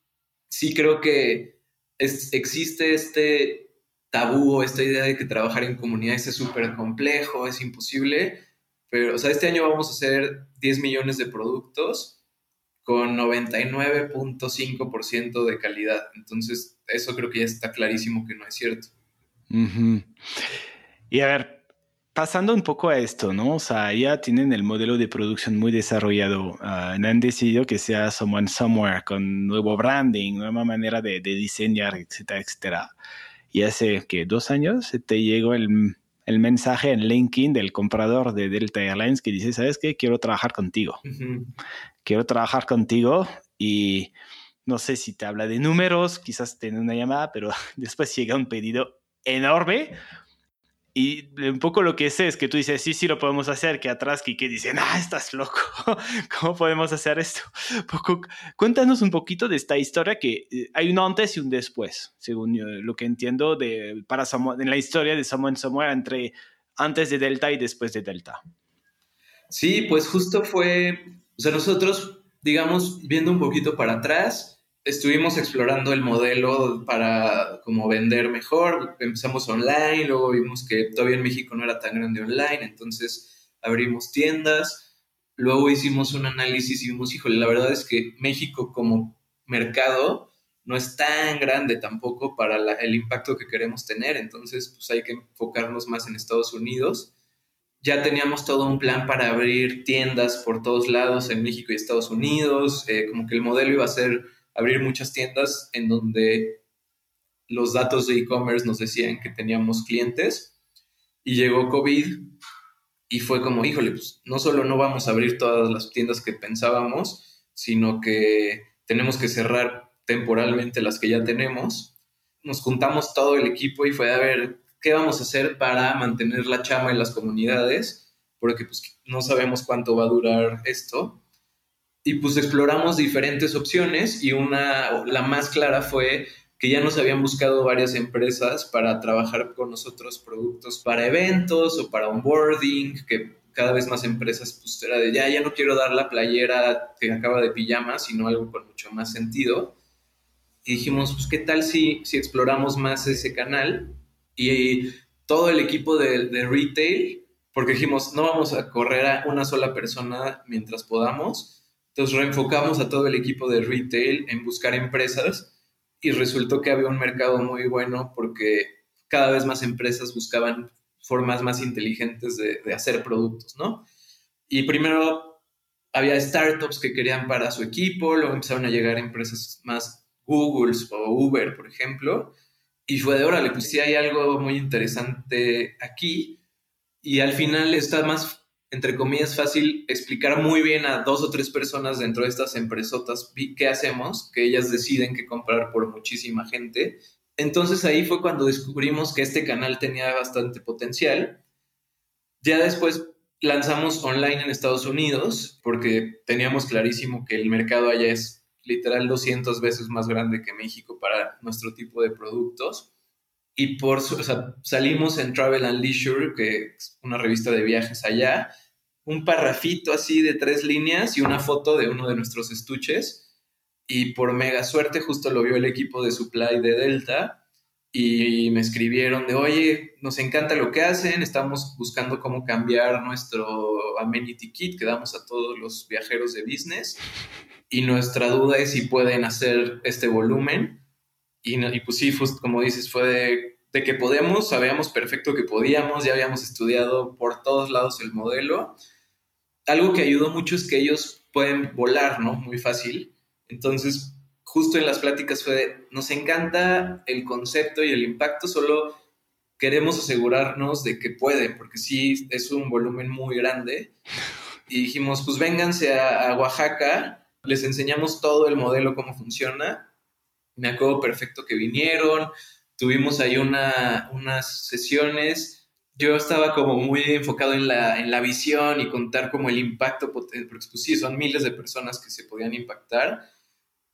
sí creo que existe este tabú esta idea de que trabajar en comunidades es súper complejo, es imposible, pero, o sea, este año vamos a hacer 10 millones de productos con 99.5% de calidad. Entonces, eso creo que ya está clarísimo que no es cierto. Y a ver, pasando un poco a esto, ¿no? O sea, ya tienen el modelo de producción muy desarrollado. Uh, han decidido que sea Someone Somewhere con nuevo branding, nueva manera de, diseñar, etcétera, etcétera. Y hace que dos años te llegó el, el, mensaje en LinkedIn del comprador de Delta Airlines que dice, ¿sabes qué? Quiero trabajar contigo. Quiero trabajar contigo y no sé si te habla de números, quizás tiene una llamada, pero (laughs) después llega un pedido enorme y un poco lo que sé es que tú dices, sí, sí, lo podemos hacer, que atrás que dicen, ah, estás loco, (laughs) ¿cómo podemos hacer esto? (laughs) Poco, cuéntanos un poquito de esta historia que eh, hay un antes y un después, según lo que entiendo de, para en la historia de Someone Somewhere entre antes de Delta y después de Delta. Sí, pues justo fue, o sea, nosotros, digamos, viendo un poquito para atrás, estuvimos explorando el modelo para como vender mejor. Empezamos online, luego vimos que todavía en México no era tan grande online, entonces abrimos tiendas. Luego hicimos un análisis y vimos, híjole, la verdad es que México como mercado no es tan grande tampoco para el impacto que queremos tener, entonces pues hay que enfocarnos más en Estados Unidos. Ya teníamos todo un plan para abrir tiendas por todos lados en México y Estados Unidos, eh, como que el modelo iba a ser abrir muchas tiendas en donde los datos de e-commerce nos decían que teníamos clientes y llegó COVID y fue como, híjole, pues no solo no vamos a abrir todas las tiendas que pensábamos, sino que tenemos que cerrar temporalmente las que ya tenemos. Nos juntamos todo el equipo y fue a ver qué vamos a hacer para mantener la chama en las comunidades, porque pues no sabemos cuánto va a durar esto y pues exploramos diferentes opciones y una, la más clara fue que ya nos habían buscado varias empresas para trabajar con nosotros productos para eventos o para onboarding, que cada vez más empresas pues era de ya, ya no quiero dar la playera que acaba de pijama, sino algo con mucho más sentido. Y dijimos, pues qué tal si, si exploramos más ese canal y todo el equipo de, de retail, porque dijimos, no vamos a correr a una sola persona mientras podamos, entonces reenfocamos a todo el equipo de retail en buscar empresas y resultó que había un mercado muy bueno porque cada vez más empresas buscaban formas más inteligentes de, hacer productos, ¿no? Y primero había startups que querían para su equipo, luego empezaron a llegar empresas más Google o Uber, por ejemplo, y fue de, órale, pues sí hay algo muy interesante aquí, y al final está más entre comillas, fácil explicar muy bien a dos o tres personas dentro de estas empresotas qué hacemos, que ellas deciden qué comprar por muchísima gente. Entonces ahí fue cuando descubrimos que este canal tenía bastante potencial. Ya después lanzamos online en Estados Unidos porque teníamos clarísimo que el mercado allá es literal 200 veces más grande que México para nuestro tipo de productos. Y por o sea, salimos en Travel and Leisure, que es una revista de viajes allá, un parrafito así de tres líneas y una foto de uno de nuestros estuches. Y por mega suerte justo lo vio el equipo de supply de Delta y me escribieron de, oye, nos encanta lo que hacen, estamos buscando cómo cambiar nuestro amenity kit que damos a todos los viajeros de business y nuestra duda es si pueden hacer este volumen y, y pues sí, como dices, fue de, de, que podemos, sabíamos perfecto que podíamos, ya habíamos estudiado por todos lados el modelo. Algo que ayudó mucho es que ellos pueden volar, ¿no? Muy fácil. Entonces, justo en las pláticas fue, nos encanta el concepto y el impacto, solo queremos asegurarnos de que puede, porque sí es un volumen muy grande. Y dijimos, pues vénganse a, Oaxaca, les enseñamos todo el modelo, cómo funciona. Me acuerdo perfecto que vinieron, tuvimos ahí una, unas sesiones. Yo estaba como muy enfocado en la, en la visión y contar como el impacto, porque pues sí, son miles de personas que se podían impactar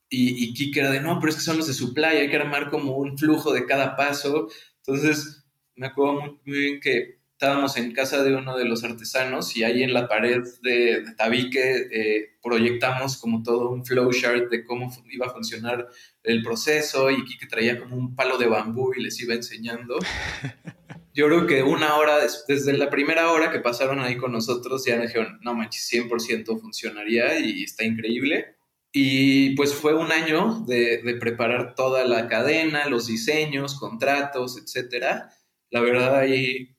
y, y Kike era de, no, pero es que son los de supply, hay que armar como un flujo de cada paso. Entonces, me acuerdo muy, bien que estábamos en casa de uno de los artesanos y ahí en la pared de, tabique eh, proyectamos como todo un flowchart de cómo iba a funcionar el proceso y Kike traía como un palo de bambú y les iba enseñando. (laughs) Yo creo que una hora, desde la primera hora que pasaron ahí con nosotros, ya me dijeron, no manches, 100% funcionaría y está increíble. Y pues fue un año de, preparar toda la cadena, los diseños, contratos, etcétera. La verdad ahí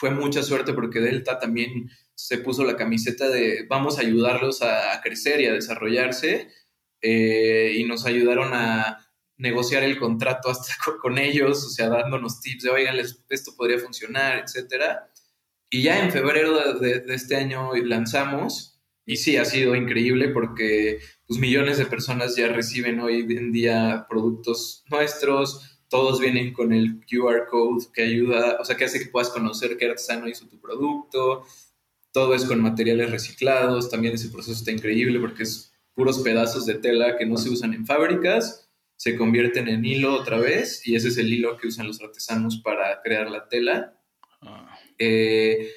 fue mucha suerte porque Delta también se puso la camiseta de vamos a ayudarlos a, crecer y a desarrollarse eh, y nos ayudaron a negociar el contrato hasta (laughs) con, ellos, o sea, dándonos tips de, oigan, esto podría funcionar, etcétera. Y ya en febrero de, de este año lanzamos y sí, ha sido increíble porque pues millones de personas ya reciben hoy en día productos nuestros, todos vienen con el QR code que ayuda, o sea, que hace que puedas conocer qué artesano hizo tu producto, todo es con materiales reciclados, también ese proceso está increíble porque es puros pedazos de tela que no se usan en fábricas, se convierten en hilo otra vez y ese es el hilo que usan los artesanos para crear la tela. Ah. Eh,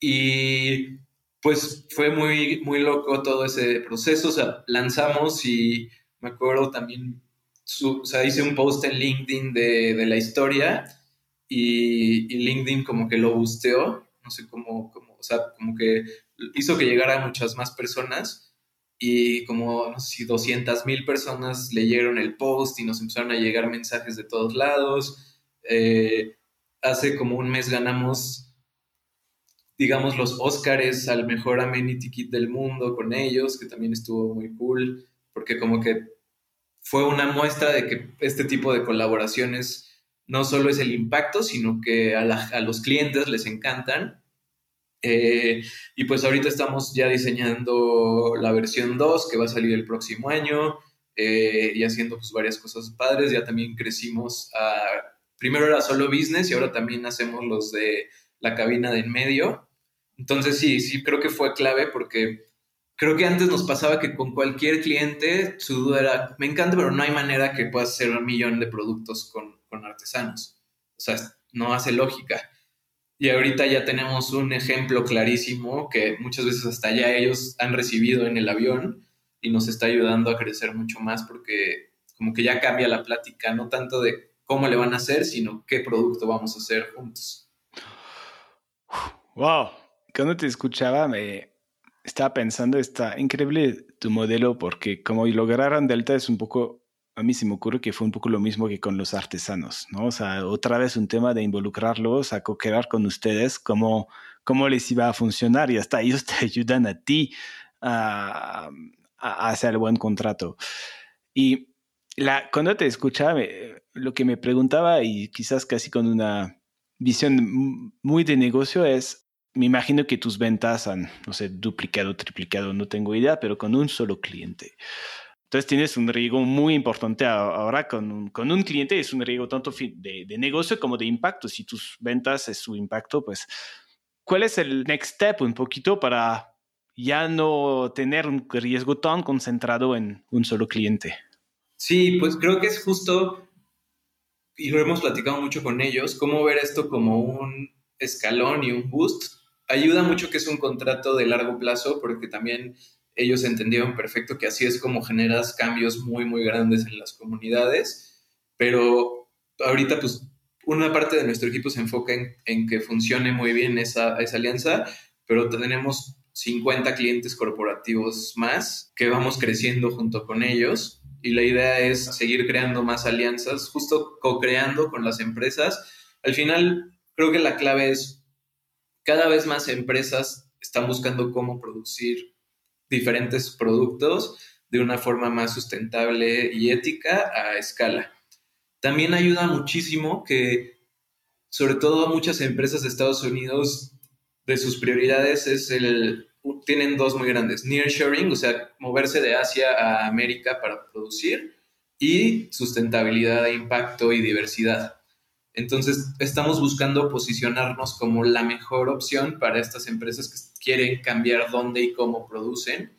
y pues fue muy, muy loco todo ese proceso. O sea, lanzamos y me acuerdo también, o sea, hice un post en LinkedIn de, la historia y, LinkedIn como que lo busteó, no sé cómo, cómo, o sea, como que hizo que llegara muchas más personas y como, no sé si 200 mil personas leyeron el post y nos empezaron a llegar mensajes de todos lados. Eh, hace como un mes ganamos digamos, los Oscars al mejor amenity kit del mundo con ellos, que también estuvo muy cool, porque como que fue una muestra de que este tipo de colaboraciones no solo es el impacto, sino que a, los clientes les encantan. Eh, y pues ahorita estamos ya diseñando la versión 2 que va a salir el próximo año eh, y haciendo pues varias cosas padres. Ya también crecimos. Primero era solo business y ahora también hacemos los de la cabina de en medio. Entonces sí, sí creo que fue clave porque creo que antes nos pasaba que con cualquier cliente su duda era, me encanta, pero no hay manera que puedas hacer un millón de productos con, con artesanos. O sea, no hace lógica. Y ahorita ya tenemos un ejemplo clarísimo que muchas veces hasta ya ellos han recibido en el avión y nos está ayudando a crecer mucho más porque como que ya cambia la plática, no tanto de cómo le van a hacer, sino qué producto vamos a hacer juntos. Wow, cuando te escuchaba me estaba pensando, está increíble tu modelo porque como lograron Delta es un poco, a mí se me ocurre que fue un poco lo mismo que con los artesanos, ¿no? O sea, otra vez un tema de involucrarlos, a co-crear con ustedes, cómo, cómo les iba a funcionar y hasta ellos (laughs) te ayudan a ti a, hacer el buen contrato. Y la, cuando te escuchaba, lo que me preguntaba y quizás casi con una visión muy de negocio es me imagino que tus ventas han, no sé, duplicado, triplicado, no tengo idea, pero con un solo cliente. Entonces tienes un riesgo muy importante ahora con un, con un cliente, es un riesgo tanto de, de, negocio como de impacto. Si tus ventas es su impacto, pues, ¿cuál es el next step un poquito para ya no tener un riesgo tan concentrado en un solo cliente? Sí, pues creo que es justo, y lo hemos platicado mucho con ellos, cómo ver esto como un escalón y un boost. Ayuda mucho que es un contrato de largo plazo porque también ellos entendieron perfecto que así es como generas cambios muy, muy grandes en las comunidades, pero ahorita pues una parte de nuestro equipo se enfoca en, que funcione muy bien esa, esa alianza, pero tenemos 50 clientes corporativos más que vamos creciendo junto con ellos y la idea es seguir creando más alianzas, justo co-creando con las empresas. Al final, creo que la clave es cada vez más empresas están buscando cómo producir diferentes productos de una forma más sustentable y ética a escala. También ayuda muchísimo que, sobre todo muchas empresas de Estados Unidos, de sus prioridades es el, tienen dos muy grandes, nearshoring, o sea, moverse de Asia a América para producir, y sustentabilidad impacto y diversidad. Entonces, estamos buscando posicionarnos como la mejor opción para estas empresas que quieren cambiar dónde y cómo producen.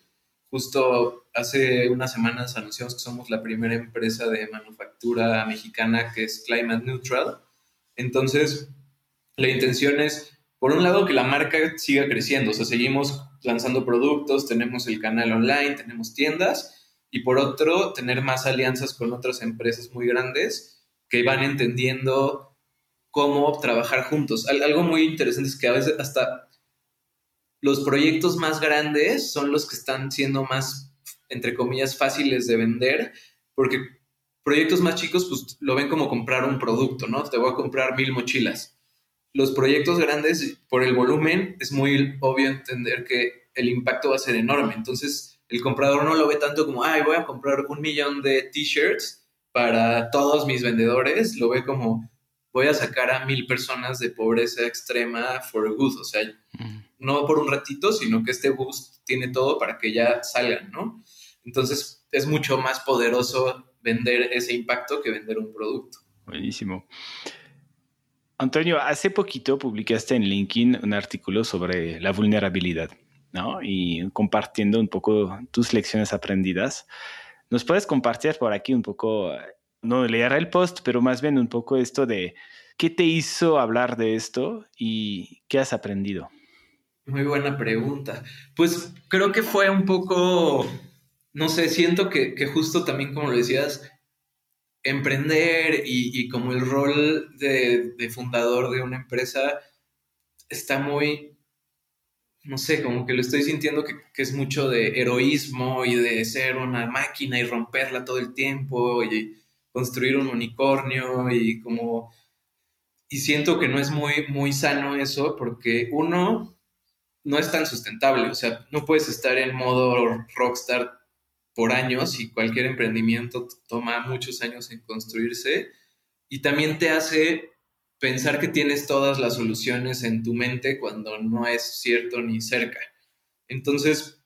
Justo hace unas semanas anunciamos que somos la primera empresa de manufactura mexicana que es climate neutral. Entonces, la intención es, por un lado, que la marca siga creciendo. O sea, seguimos lanzando productos, tenemos el canal online, tenemos tiendas. Y por otro, tener más alianzas con otras empresas muy grandes que van entendiendo cómo trabajar juntos. Algo muy interesante es que a veces hasta los proyectos más grandes son los que están siendo más, entre comillas, fáciles de vender, porque proyectos más chicos, pues lo ven como comprar un producto, ¿no? Te voy a comprar mil mochilas. Los proyectos grandes, por el volumen, es muy obvio entender que el impacto va a ser enorme. Entonces, el comprador no lo ve tanto como, ay, voy a comprar un millón de t-shirts, para todos mis vendedores, lo ve como voy a sacar a mil personas de pobreza extrema for good, o sea, no por un ratito, sino que este boost tiene todo para que ya salgan, ¿no? Entonces es mucho más poderoso vender ese impacto que vender un producto. Buenísimo. Antonio, hace poquito publicaste en LinkedIn un artículo sobre la vulnerabilidad, ¿no? Y compartiendo un poco tus lecciones aprendidas. ¿Nos puedes compartir por aquí un poco, no leer el post, pero más bien un poco esto de qué te hizo hablar de esto y qué has aprendido? Muy buena pregunta. Pues creo que fue un poco, no sé, siento que, justo también como lo decías, emprender y, como el rol de, fundador de una empresa está muy no sé, como que lo estoy sintiendo que, es mucho de heroísmo y de ser una máquina y romperla todo el tiempo y construir un unicornio y como... Y siento que no es muy, muy sano eso porque uno no es tan sustentable, o sea, no puedes estar en modo rockstar por años y cualquier emprendimiento toma muchos años en construirse y también te hace pensar que tienes todas las soluciones en tu mente cuando no es cierto ni cerca. Entonces,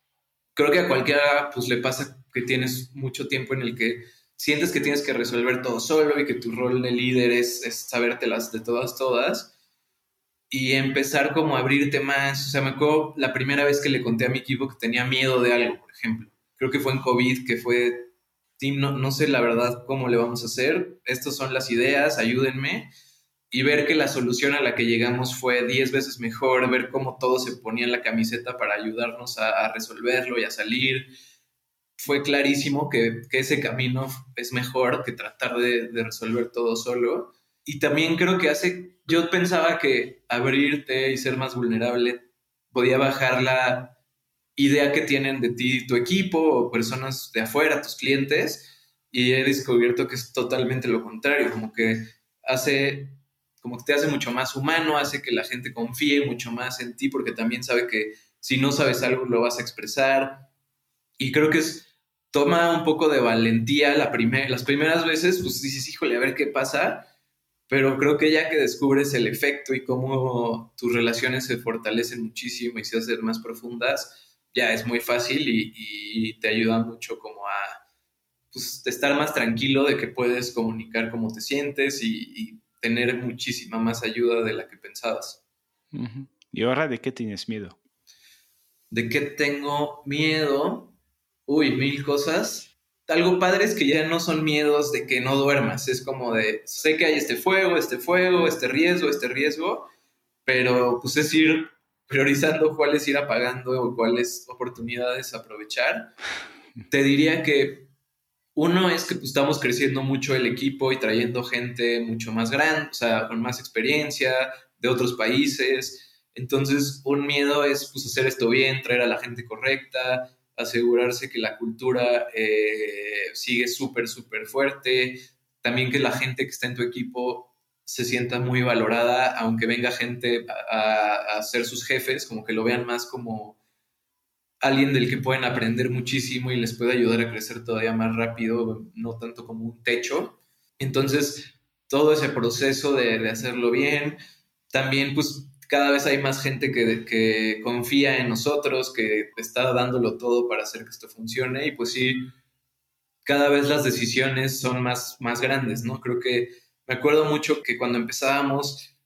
creo que a cualquiera pues le pasa que tienes mucho tiempo en el que sientes que tienes que resolver todo solo y que tu rol de líder es, es sabértelas de todas, todas y empezar como a abrirte más. O sea, me acuerdo la primera vez que le conté a mi equipo que tenía miedo de algo, por ejemplo. Creo que fue en COVID, que fue, Tim, no, no sé la verdad cómo le vamos a hacer. Estas son las ideas, ayúdenme y ver que la solución a la que llegamos fue 10 veces mejor, ver cómo todo se ponía en la camiseta para ayudarnos a, resolverlo y a salir. Fue clarísimo que, ese camino es mejor que tratar de, de, resolver todo solo. Y también creo que hace, yo pensaba que abrirte y ser más vulnerable podía bajar la idea que tienen de ti tu equipo o personas de afuera, tus clientes, y he descubierto que es totalmente lo contrario, como que hace como que te hace mucho más humano, hace que la gente confíe mucho más en ti porque también sabe que si no sabes algo lo vas a expresar. Y creo que es, toma un poco de valentía la primer, las primeras veces, pues dices, híjole, a ver qué pasa. pero creo que ya que descubres el efecto y cómo tus relaciones se fortalecen muchísimo y se hacen más profundas, ya es muy fácil y, te ayuda mucho como a pues, estar más tranquilo de que puedes comunicar cómo te sientes y, tener muchísima más ayuda de la que pensabas. ¿Y ahora de qué tienes miedo? ¿De qué tengo miedo? Uy, mil cosas algo padre es que ya no son miedos de que no duermas, es como de, sé que hay este fuego, este fuego, este riesgo, este riesgo, pero pues es ir priorizando cuáles ir apagando o cuáles oportunidades aprovechar. (laughs) Te diría que uno es que pues, estamos creciendo mucho el equipo y trayendo gente mucho más grande, o sea, con más experiencia de otros países. Entonces, un miedo es pues, hacer esto bien, traer a la gente correcta, asegurarse que la cultura eh, sigue súper, súper fuerte, también que la gente que está en tu equipo se sienta muy valorada, aunque venga gente a, a, ser sus jefes, como que lo vean más como alguien del que pueden aprender muchísimo y les puede ayudar a crecer todavía más rápido, no tanto como un techo. Entonces, todo ese proceso de, hacerlo bien, también pues cada vez hay más gente que, que, confía en nosotros, que está dándolo todo para hacer que esto funcione y pues sí, cada vez las decisiones son más, más grandes, ¿no? Creo que me acuerdo mucho que cuando empezábamos,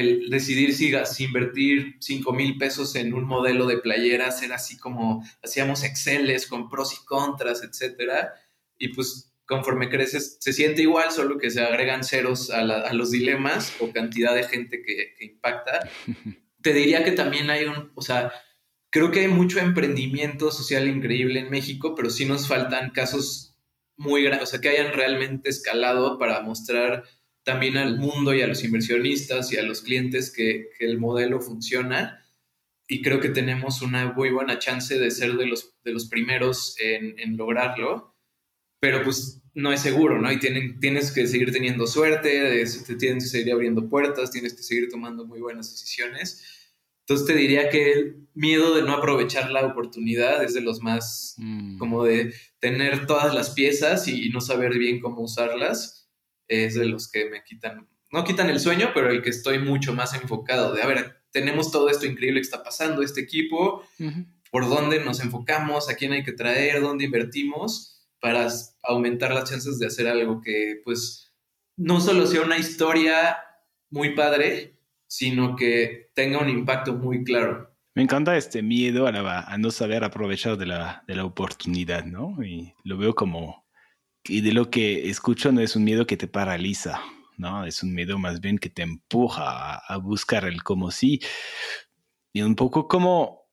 el decidir si, si invertir 5 mil pesos en un modelo de playeras era así como hacíamos Exceles con pros y contras, etcétera. Y pues conforme creces, se siente igual, solo que se agregan ceros a, los dilemas o cantidad de gente que, impacta. (laughs) Te diría que también hay un, o sea, creo que hay mucho emprendimiento social increíble en México, pero sí nos faltan casos muy grandes, o sea, que hayan realmente escalado para mostrar también al mundo y a los inversionistas y a los clientes que, el modelo funciona. Y creo que tenemos una muy buena chance de ser de los, de los primeros en, en lograrlo pero pues no es seguro, ¿no? Y tienen, tienes que seguir teniendo suerte, te tienes que seguir abriendo puertas, tienes que seguir tomando muy buenas decisiones. Entonces te diría que el miedo de no aprovechar la oportunidad es de los más, mm. como de tener todas las piezas y, no saber bien cómo usarlas, es de los que me quitan, no quitan el sueño, pero el que estoy mucho más enfocado de, a ver, tenemos todo esto increíble que está pasando, este equipo, por dónde nos enfocamos, a quién hay que traer, dónde invertimos para aumentar las chances de hacer algo que pues no solo sea una historia muy padre, sino que tenga un impacto muy claro. Me encanta este miedo a, no saber aprovechar de la, de la, oportunidad, ¿no? Y lo veo como, y de lo que escucho no es un miedo que te paraliza, ¿no? Es un miedo más bien que te empuja a, buscar el como sí. Y un poco como,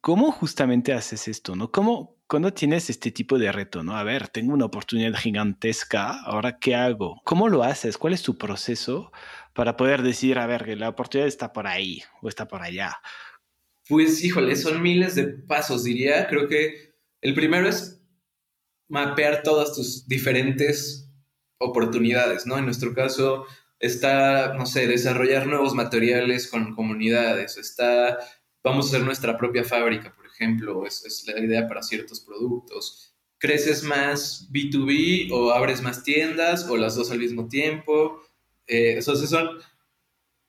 ¿cómo justamente haces esto, no? ¿Cómo, cuando tienes este tipo de reto, ¿no? A ver, tengo una oportunidad gigantesca, ahora qué hago? ¿Cómo lo haces? ¿Cuál es tu proceso para poder decir, a ver, que la oportunidad está por ahí o está por allá? Pues, híjole, son miles de pasos, diría. Creo que el primero es mapear todas tus diferentes oportunidades, ¿no? En nuestro caso está, no sé, desarrollar nuevos materiales con comunidades, está, vamos a hacer nuestra propia fábrica, ejemplo, es, la idea para ciertos productos. ¿Creces más B2B o abres más tiendas o las dos al mismo tiempo? Eh, entonces son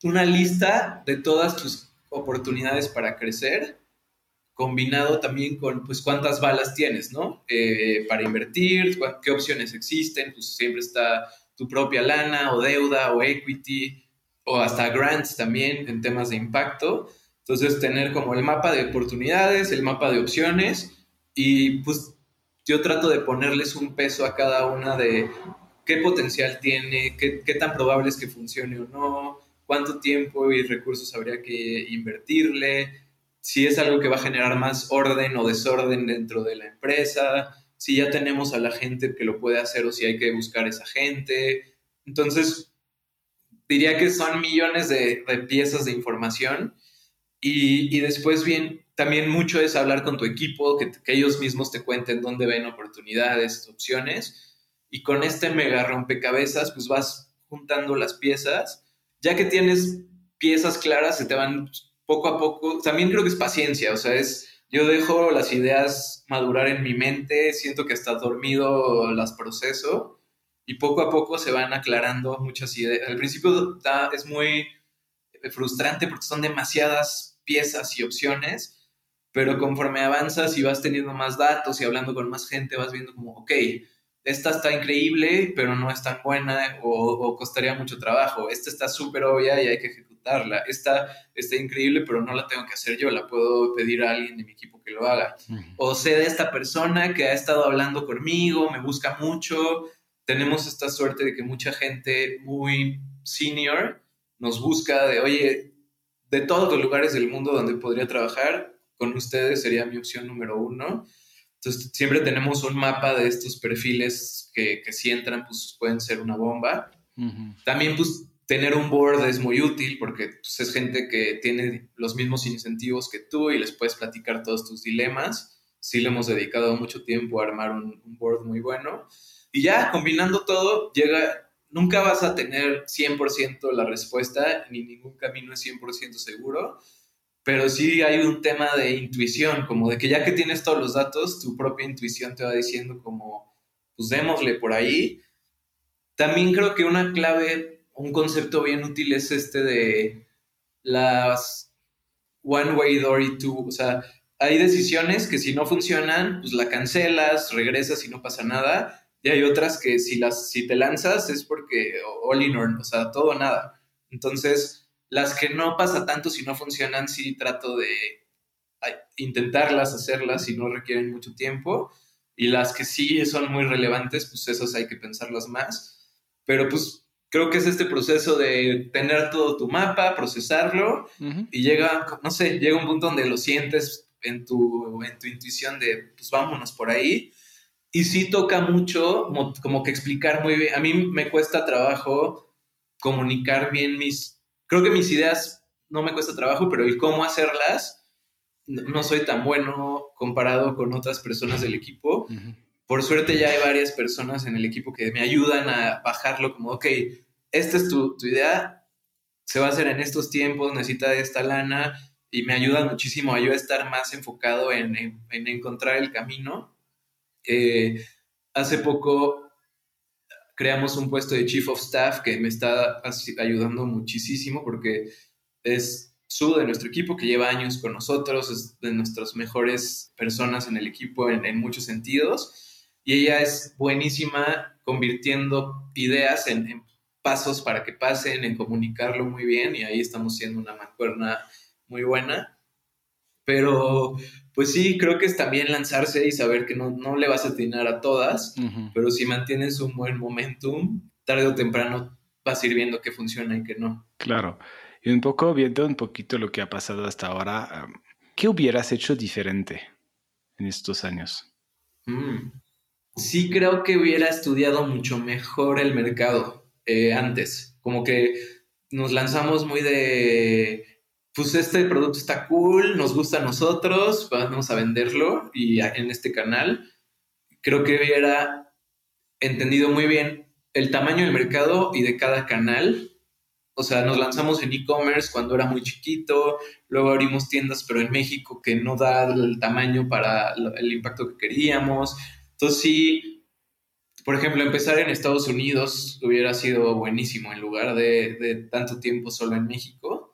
una lista de todas tus oportunidades para crecer, combinado también con pues cuántas balas tienes, ¿no? Eh, para invertir, qué opciones existen, pues siempre está tu propia lana o deuda o equity o hasta grants también en temas de impacto. Entonces, tener como el mapa de oportunidades, el mapa de opciones y pues yo trato de ponerles un peso a cada una de qué potencial tiene, qué, tan probable es que funcione o no, cuánto tiempo y recursos habría que invertirle, si es algo que va a generar más orden o desorden dentro de la empresa, si ya tenemos a la gente que lo puede hacer o si hay que buscar esa gente. Entonces, diría que son millones de, piezas de información y, después bien, también mucho es hablar con tu equipo, que, ellos mismos te cuenten dónde ven oportunidades, opciones. Y con este mega rompecabezas, pues vas juntando las piezas. Ya que tienes piezas claras, se te van poco a poco. También creo que es paciencia, o sea, es yo dejo las ideas madurar en mi mente, siento que hasta dormido las proceso y poco a poco se van aclarando muchas ideas. Al principio es muy frustrante porque son demasiadas piezas y opciones, pero conforme avanzas y vas teniendo más datos y hablando con más gente, vas viendo como, ok, esta está increíble, pero no es tan buena o, costaría mucho trabajo. Esta está súper obvia y hay que ejecutarla. Esta está increíble, pero no la tengo que hacer yo, la puedo pedir a alguien de mi equipo que lo haga. O sé de esta persona que ha estado hablando conmigo, me busca mucho. Tenemos esta suerte de que mucha gente muy senior nos busca de, oye, de todos los lugares del mundo donde podría trabajar, con ustedes sería mi opción número uno. Entonces, siempre tenemos un mapa de estos perfiles que, que si entran, pues pueden ser una bomba. También, pues, tener un board es muy útil porque pues, es gente que tiene los mismos incentivos que tú y les puedes platicar todos tus dilemas. Sí le hemos dedicado mucho tiempo a armar un, un board muy bueno. Y ya, combinando todo, llega, nunca vas a tener 100% la respuesta, ni ningún camino es 100% seguro, pero sí hay un tema de intuición, como de que ya que tienes todos los datos, tu propia intuición te va diciendo como, pues démosle por ahí. También creo que una clave, un concepto bien útil es este de las one way door y two, o sea, hay decisiones que si no funcionan, pues la cancelas, regresas y no pasa nada, y hay otras que si las si te lanzas es porque all in or, o sea, todo nada. Entonces, las que no pasa tanto si no funcionan, sí trato de intentarlas, hacerlas si no requieren mucho tiempo. Y las que sí son muy relevantes, pues esas hay que pensarlas más. Pero pues creo que es este proceso de tener todo tu mapa, procesarlo y llega, no sé, llega un punto donde lo sientes en tu, en tu intuición de, pues vámonos por ahí. Y sí toca mucho como que explicar muy bien. A mí me cuesta trabajo comunicar bien mis creo que mis ideas no me cuesta trabajo, pero el cómo hacerlas, no soy tan bueno comparado con otras personas del equipo. Por suerte ya hay varias personas en el equipo que me ayudan a bajarlo como, ok, esta es tu, idea, se va a hacer en estos tiempos, necesita esta lana y me ayuda muchísimo a estar más enfocado en, encontrar el camino. Eh, hace poco creamos un puesto de Chief of Staff que me está ayudando muchísimo porque es su de nuestro equipo que lleva años con nosotros, es de nuestras mejores personas en el equipo en, muchos sentidos y ella es buenísima convirtiendo ideas en, pasos para que pasen, en comunicarlo muy bien y ahí estamos siendo una mancuerna muy buena. Pero pues sí, creo que es también lanzarse y saber que no, no le vas a atinar a todas, pero si mantienes un buen momentum, tarde o temprano vas a ir viendo qué funciona y qué no. Claro. Y un poco viendo un poquito lo que ha pasado hasta ahora, ¿qué hubieras hecho diferente en estos años? Mm. Sí, creo que hubiera estudiado mucho mejor el mercado eh, antes. Como que nos lanzamos muy de pues este producto está cool, nos gusta a nosotros, vamos a venderlo y en este canal. Creo que hubiera entendido muy bien el tamaño del mercado y de cada canal. O sea, nos lanzamos en e-commerce cuando era muy chiquito, luego abrimos tiendas, pero en México que no da el tamaño para el impacto que queríamos. Entonces sí, por ejemplo, empezar en Estados Unidos hubiera sido buenísimo en lugar de, de tanto tiempo solo en México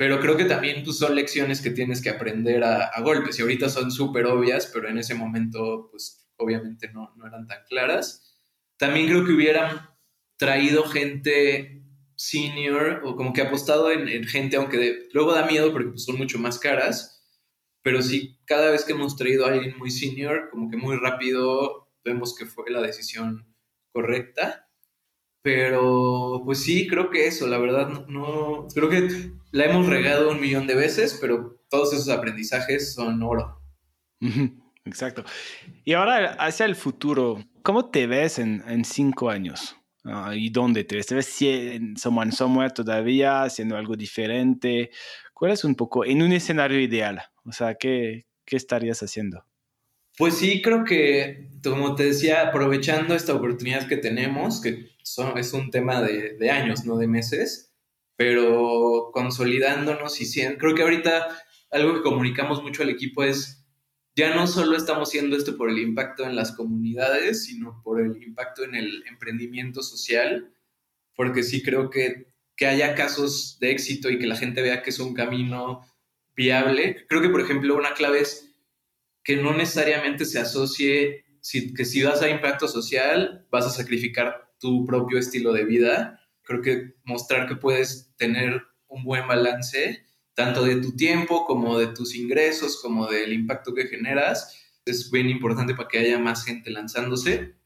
pero creo que también pues, son lecciones que tienes que aprender a, golpes y ahorita son súper obvias, pero en ese momento pues obviamente no, no eran tan claras. También creo que hubieran traído gente senior o como que apostado en, gente, aunque luego da miedo porque pues, son mucho más caras, pero sí, cada vez que hemos traído a alguien muy senior, como que muy rápido vemos que fue la decisión correcta. Pero, pues sí, creo que eso, la verdad, no, creo que la hemos regado un millón de veces, pero todos esos aprendizajes son oro. Exacto. Y ahora hacia el futuro, ¿cómo te ves en, cinco años? Ah, ¿Y dónde te ves? ¿Te ves en Someone Somewhere todavía, haciendo algo diferente? ¿Cuál es un poco en un escenario ideal? O sea, ¿qué, qué estarías haciendo? Pues sí, creo que, como te decía, aprovechando esta oportunidad que tenemos, que es un tema de, años, no de meses, pero consolidándonos y siendo, creo que ahorita algo que comunicamos mucho al equipo es ya no solo estamos haciendo esto por el impacto en las comunidades, sino por el impacto en el emprendimiento social, porque sí creo que que haya casos de éxito y que la gente vea que es un camino viable. Creo que, por ejemplo, una clave es que no necesariamente se asocie si, que si vas a impacto social vas a sacrificar tu propio estilo de vida. Creo que mostrar que puedes tener un buen balance tanto de tu tiempo como de tus ingresos, como del impacto que generas, es bien importante para que haya más gente lanzándose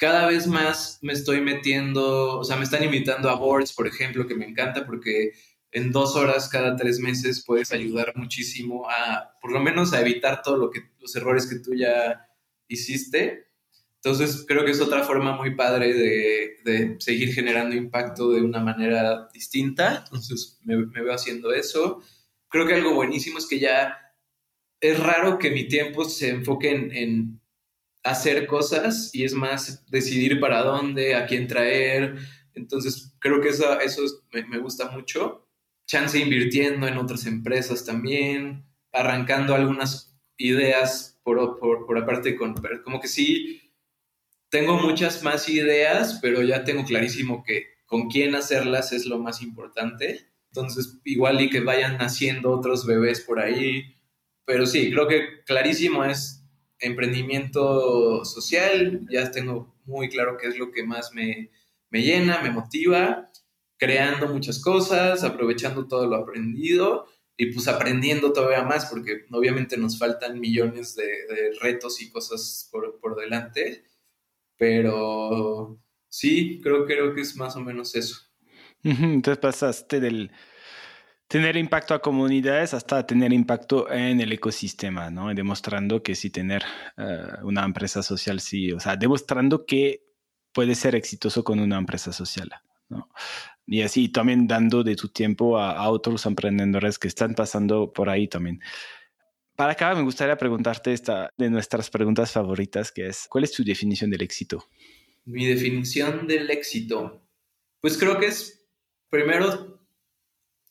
cada vez más me estoy metiendo, o sea, me están invitando a boards, por ejemplo, que me encanta porque en dos horas cada tres meses puedes ayudar muchísimo a, por lo menos, a evitar todo lo que, los errores que tú ya hiciste. Entonces, creo que es otra forma muy padre de, de seguir generando impacto de una manera distinta. Entonces, me, me veo haciendo eso. Creo que algo buenísimo es que ya es raro que mi tiempo se enfoque en, en hacer cosas y es más decidir para dónde, a quién traer. Entonces, creo que eso, eso me, gusta mucho. Chance invirtiendo en otras empresas también, arrancando algunas ideas por, por, por aparte, con, como que sí, tengo muchas más ideas, pero ya tengo clarísimo que con quién hacerlas es lo más importante. Entonces, igual y que vayan naciendo otros bebés por ahí. Pero sí, creo que clarísimo es emprendimiento social, ya tengo muy claro qué es lo que más me, llena, me motiva, creando muchas cosas, aprovechando todo lo aprendido y pues aprendiendo todavía más, porque obviamente nos faltan millones de, retos y cosas por, delante, pero sí, creo, creo que es más o menos eso. Entonces pasaste del tener impacto a comunidades hasta tener impacto en el ecosistema, ¿no? Demostrando que sí tener eh, una empresa social, sí, o sea, demostrando que puede ser exitoso con una empresa social, ¿no? Y así también dando de tu tiempo a, otros emprendedores que están pasando por ahí también. Para acá me gustaría preguntarte esta de nuestras preguntas favoritas, que es, ¿cuál es tu definición del éxito? Mi definición del éxito, pues creo que es primero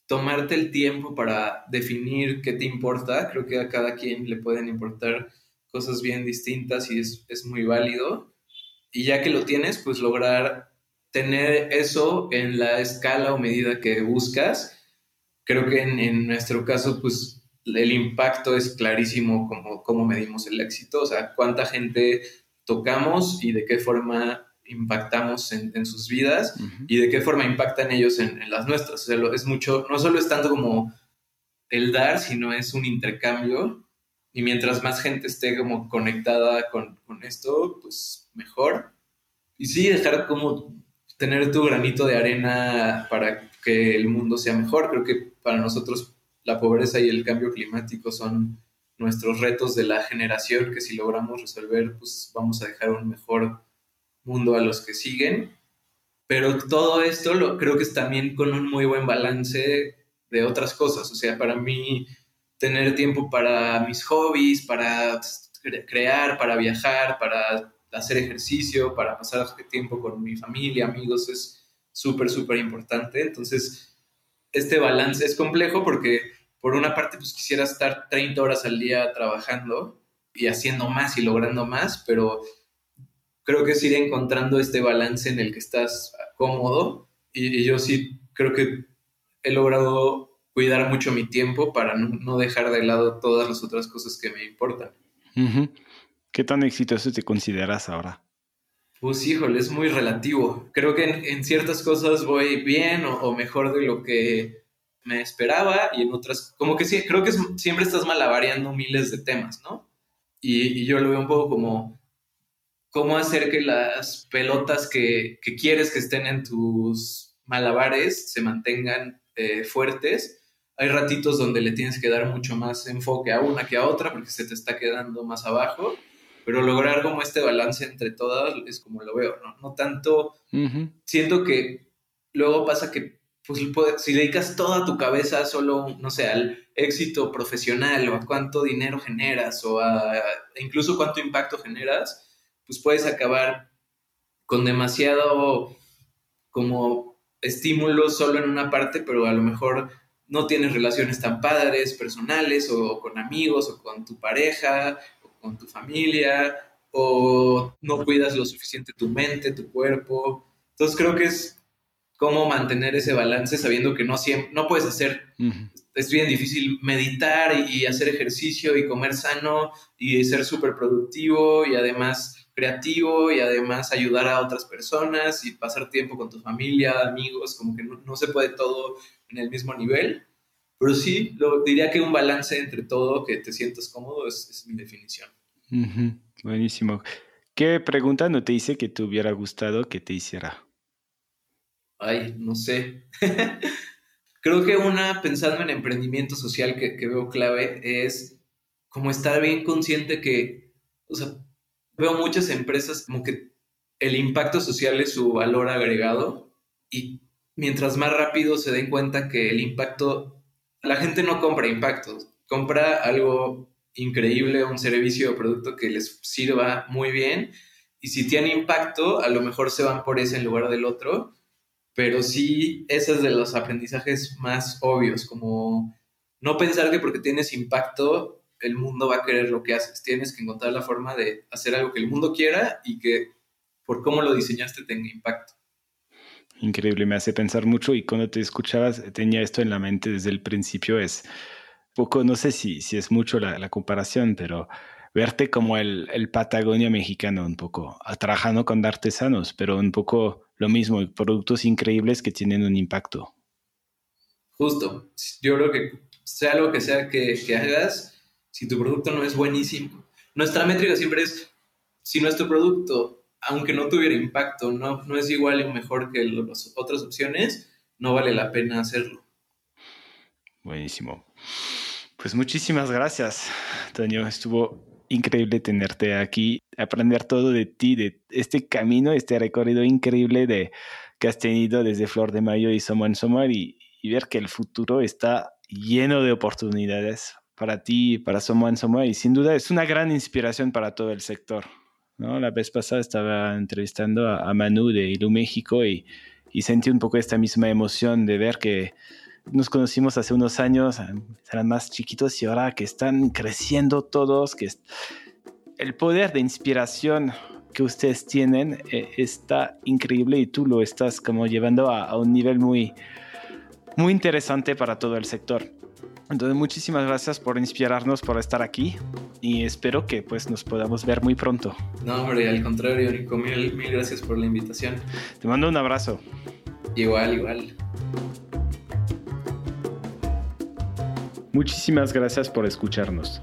tomarte el tiempo para definir qué te importa. Creo que a cada quien le pueden importar cosas bien distintas y es, muy válido. Y ya que lo tienes, pues lograr tener eso en la escala o medida que buscas. Creo que en, nuestro caso, pues el impacto es clarísimo como cómo medimos el éxito, o sea, cuánta gente tocamos y de qué forma impactamos en, sus vidas y de qué forma impactan ellos en, las nuestras. O sea, es mucho, no solo es tanto como el dar, sino es un intercambio. Y mientras más gente esté como conectada con, con esto, pues mejor. Y sí, dejar como tener tu granito de arena para que el mundo sea mejor. Creo que para nosotros la pobreza y el cambio climático son nuestros retos de la generación que si logramos resolver, pues vamos a dejar un mejor mundo a los que siguen. Pero todo esto lo, creo que es también con un muy buen balance de otras cosas. O sea, para mí, tener tiempo para mis hobbies, para crear, para viajar, para hacer ejercicio, para pasar tiempo con mi familia, amigos, es súper, súper importante. Entonces, este balance es complejo porque por una parte, pues quisiera estar 30 horas al día trabajando y haciendo más y logrando más, pero creo que es ir encontrando este balance en el que estás cómodo y, yo sí creo que he logrado cuidar mucho mi tiempo para no, dejar de lado todas las otras cosas que me importan. ¿Qué tan exitoso te consideras ahora? Pues híjole, es muy relativo. Creo que en, ciertas cosas voy bien o, mejor de lo que me esperaba y en otras, como que sí, creo que siempre estás malavariando miles de temas, ¿no? y, yo lo veo un poco como cómo hacer que las pelotas que, quieres que estén en tus malabares se mantengan eh, fuertes. Hay ratitos donde le tienes que dar mucho más enfoque a una que a otra porque se te está quedando más abajo, pero lograr como este balance entre todas es como lo veo, ¿no? No tanto, siento que luego pasa que pues, si dedicas toda tu cabeza solo, no sé, al éxito profesional o a cuánto dinero generas o a incluso cuánto impacto generas, pues puedes acabar con demasiado como estímulo solo en una parte, pero a lo mejor no tienes relaciones tan padres, personales, o con amigos, o con tu pareja, con tu familia, o no cuidas lo suficiente tu mente, tu cuerpo. Entonces creo que es cómo mantener ese balance sabiendo que no siempre, no puedes hacer, es bien difícil meditar y hacer ejercicio y comer sano y ser súper productivo y además creativo y además ayudar a otras personas y pasar tiempo con tu familia, amigos, como que no, se puede todo en el mismo nivel. Pero sí, lo, diría que un balance entre todo, que te sientas cómodo, es, mi definición. Buenísimo. ¿Qué pregunta no te hice que te hubiera gustado que te hiciera? Ay, no sé. (laughs) Creo que una, pensando en emprendimiento social que, que veo clave, es como estar bien consciente que, o sea, veo muchas empresas como que el impacto social es su valor agregado y mientras más rápido se den cuenta que el impacto, la gente no compra impactos, compra algo increíble, un servicio o producto que les sirva muy bien y si tiene impacto, a lo mejor se van por ese en lugar del otro, pero sí, ese es de los aprendizajes más obvios, como no pensar que porque tienes impacto el mundo va a querer lo que haces. Tienes que encontrar la forma de hacer algo que el mundo quiera y que por cómo lo diseñaste tenga impacto. Increíble, me hace pensar mucho y cuando te escuchabas tenía esto en la mente desde el principio. Es poco, no sé si, si es mucho la, comparación, pero verte como el, el, Patagonia mexicano, un poco, trabajando con artesanos, pero un poco lo mismo, productos increíbles que tienen un impacto. Justo, yo creo que sea lo que sea que, que hagas, si tu producto no es buenísimo. Nuestra métrica siempre es, si nuestro producto, aunque no tuviera impacto, no, no es igual o mejor que las otras opciones, no vale la pena hacerlo. Buenísimo. Pues muchísimas gracias, Toño. Estuvo increíble tenerte aquí, aprender todo de ti, de este camino, este recorrido increíble de, que has tenido desde Flor de Mayo y Somos en Somar y, y ver que el futuro está lleno de oportunidades para ti, para Somo en Somo, y sin duda es una gran inspiración para todo el sector. ¿No? La vez pasada estaba entrevistando a, Manu de Ilu México y, sentí un poco esta misma emoción de ver que nos conocimos hace unos años, eran más chiquitos y ahora que están creciendo todos, que el poder de inspiración que ustedes tienen eh, está increíble y tú lo estás como llevando a, a un nivel muy, muy interesante para todo el sector. Entonces, muchísimas gracias por inspirarnos, por estar aquí y espero que pues nos podamos ver muy pronto. No, hombre, al contrario, Nico, mil, mil gracias por la invitación. Te mando un abrazo. Igual, igual. Muchísimas gracias por escucharnos.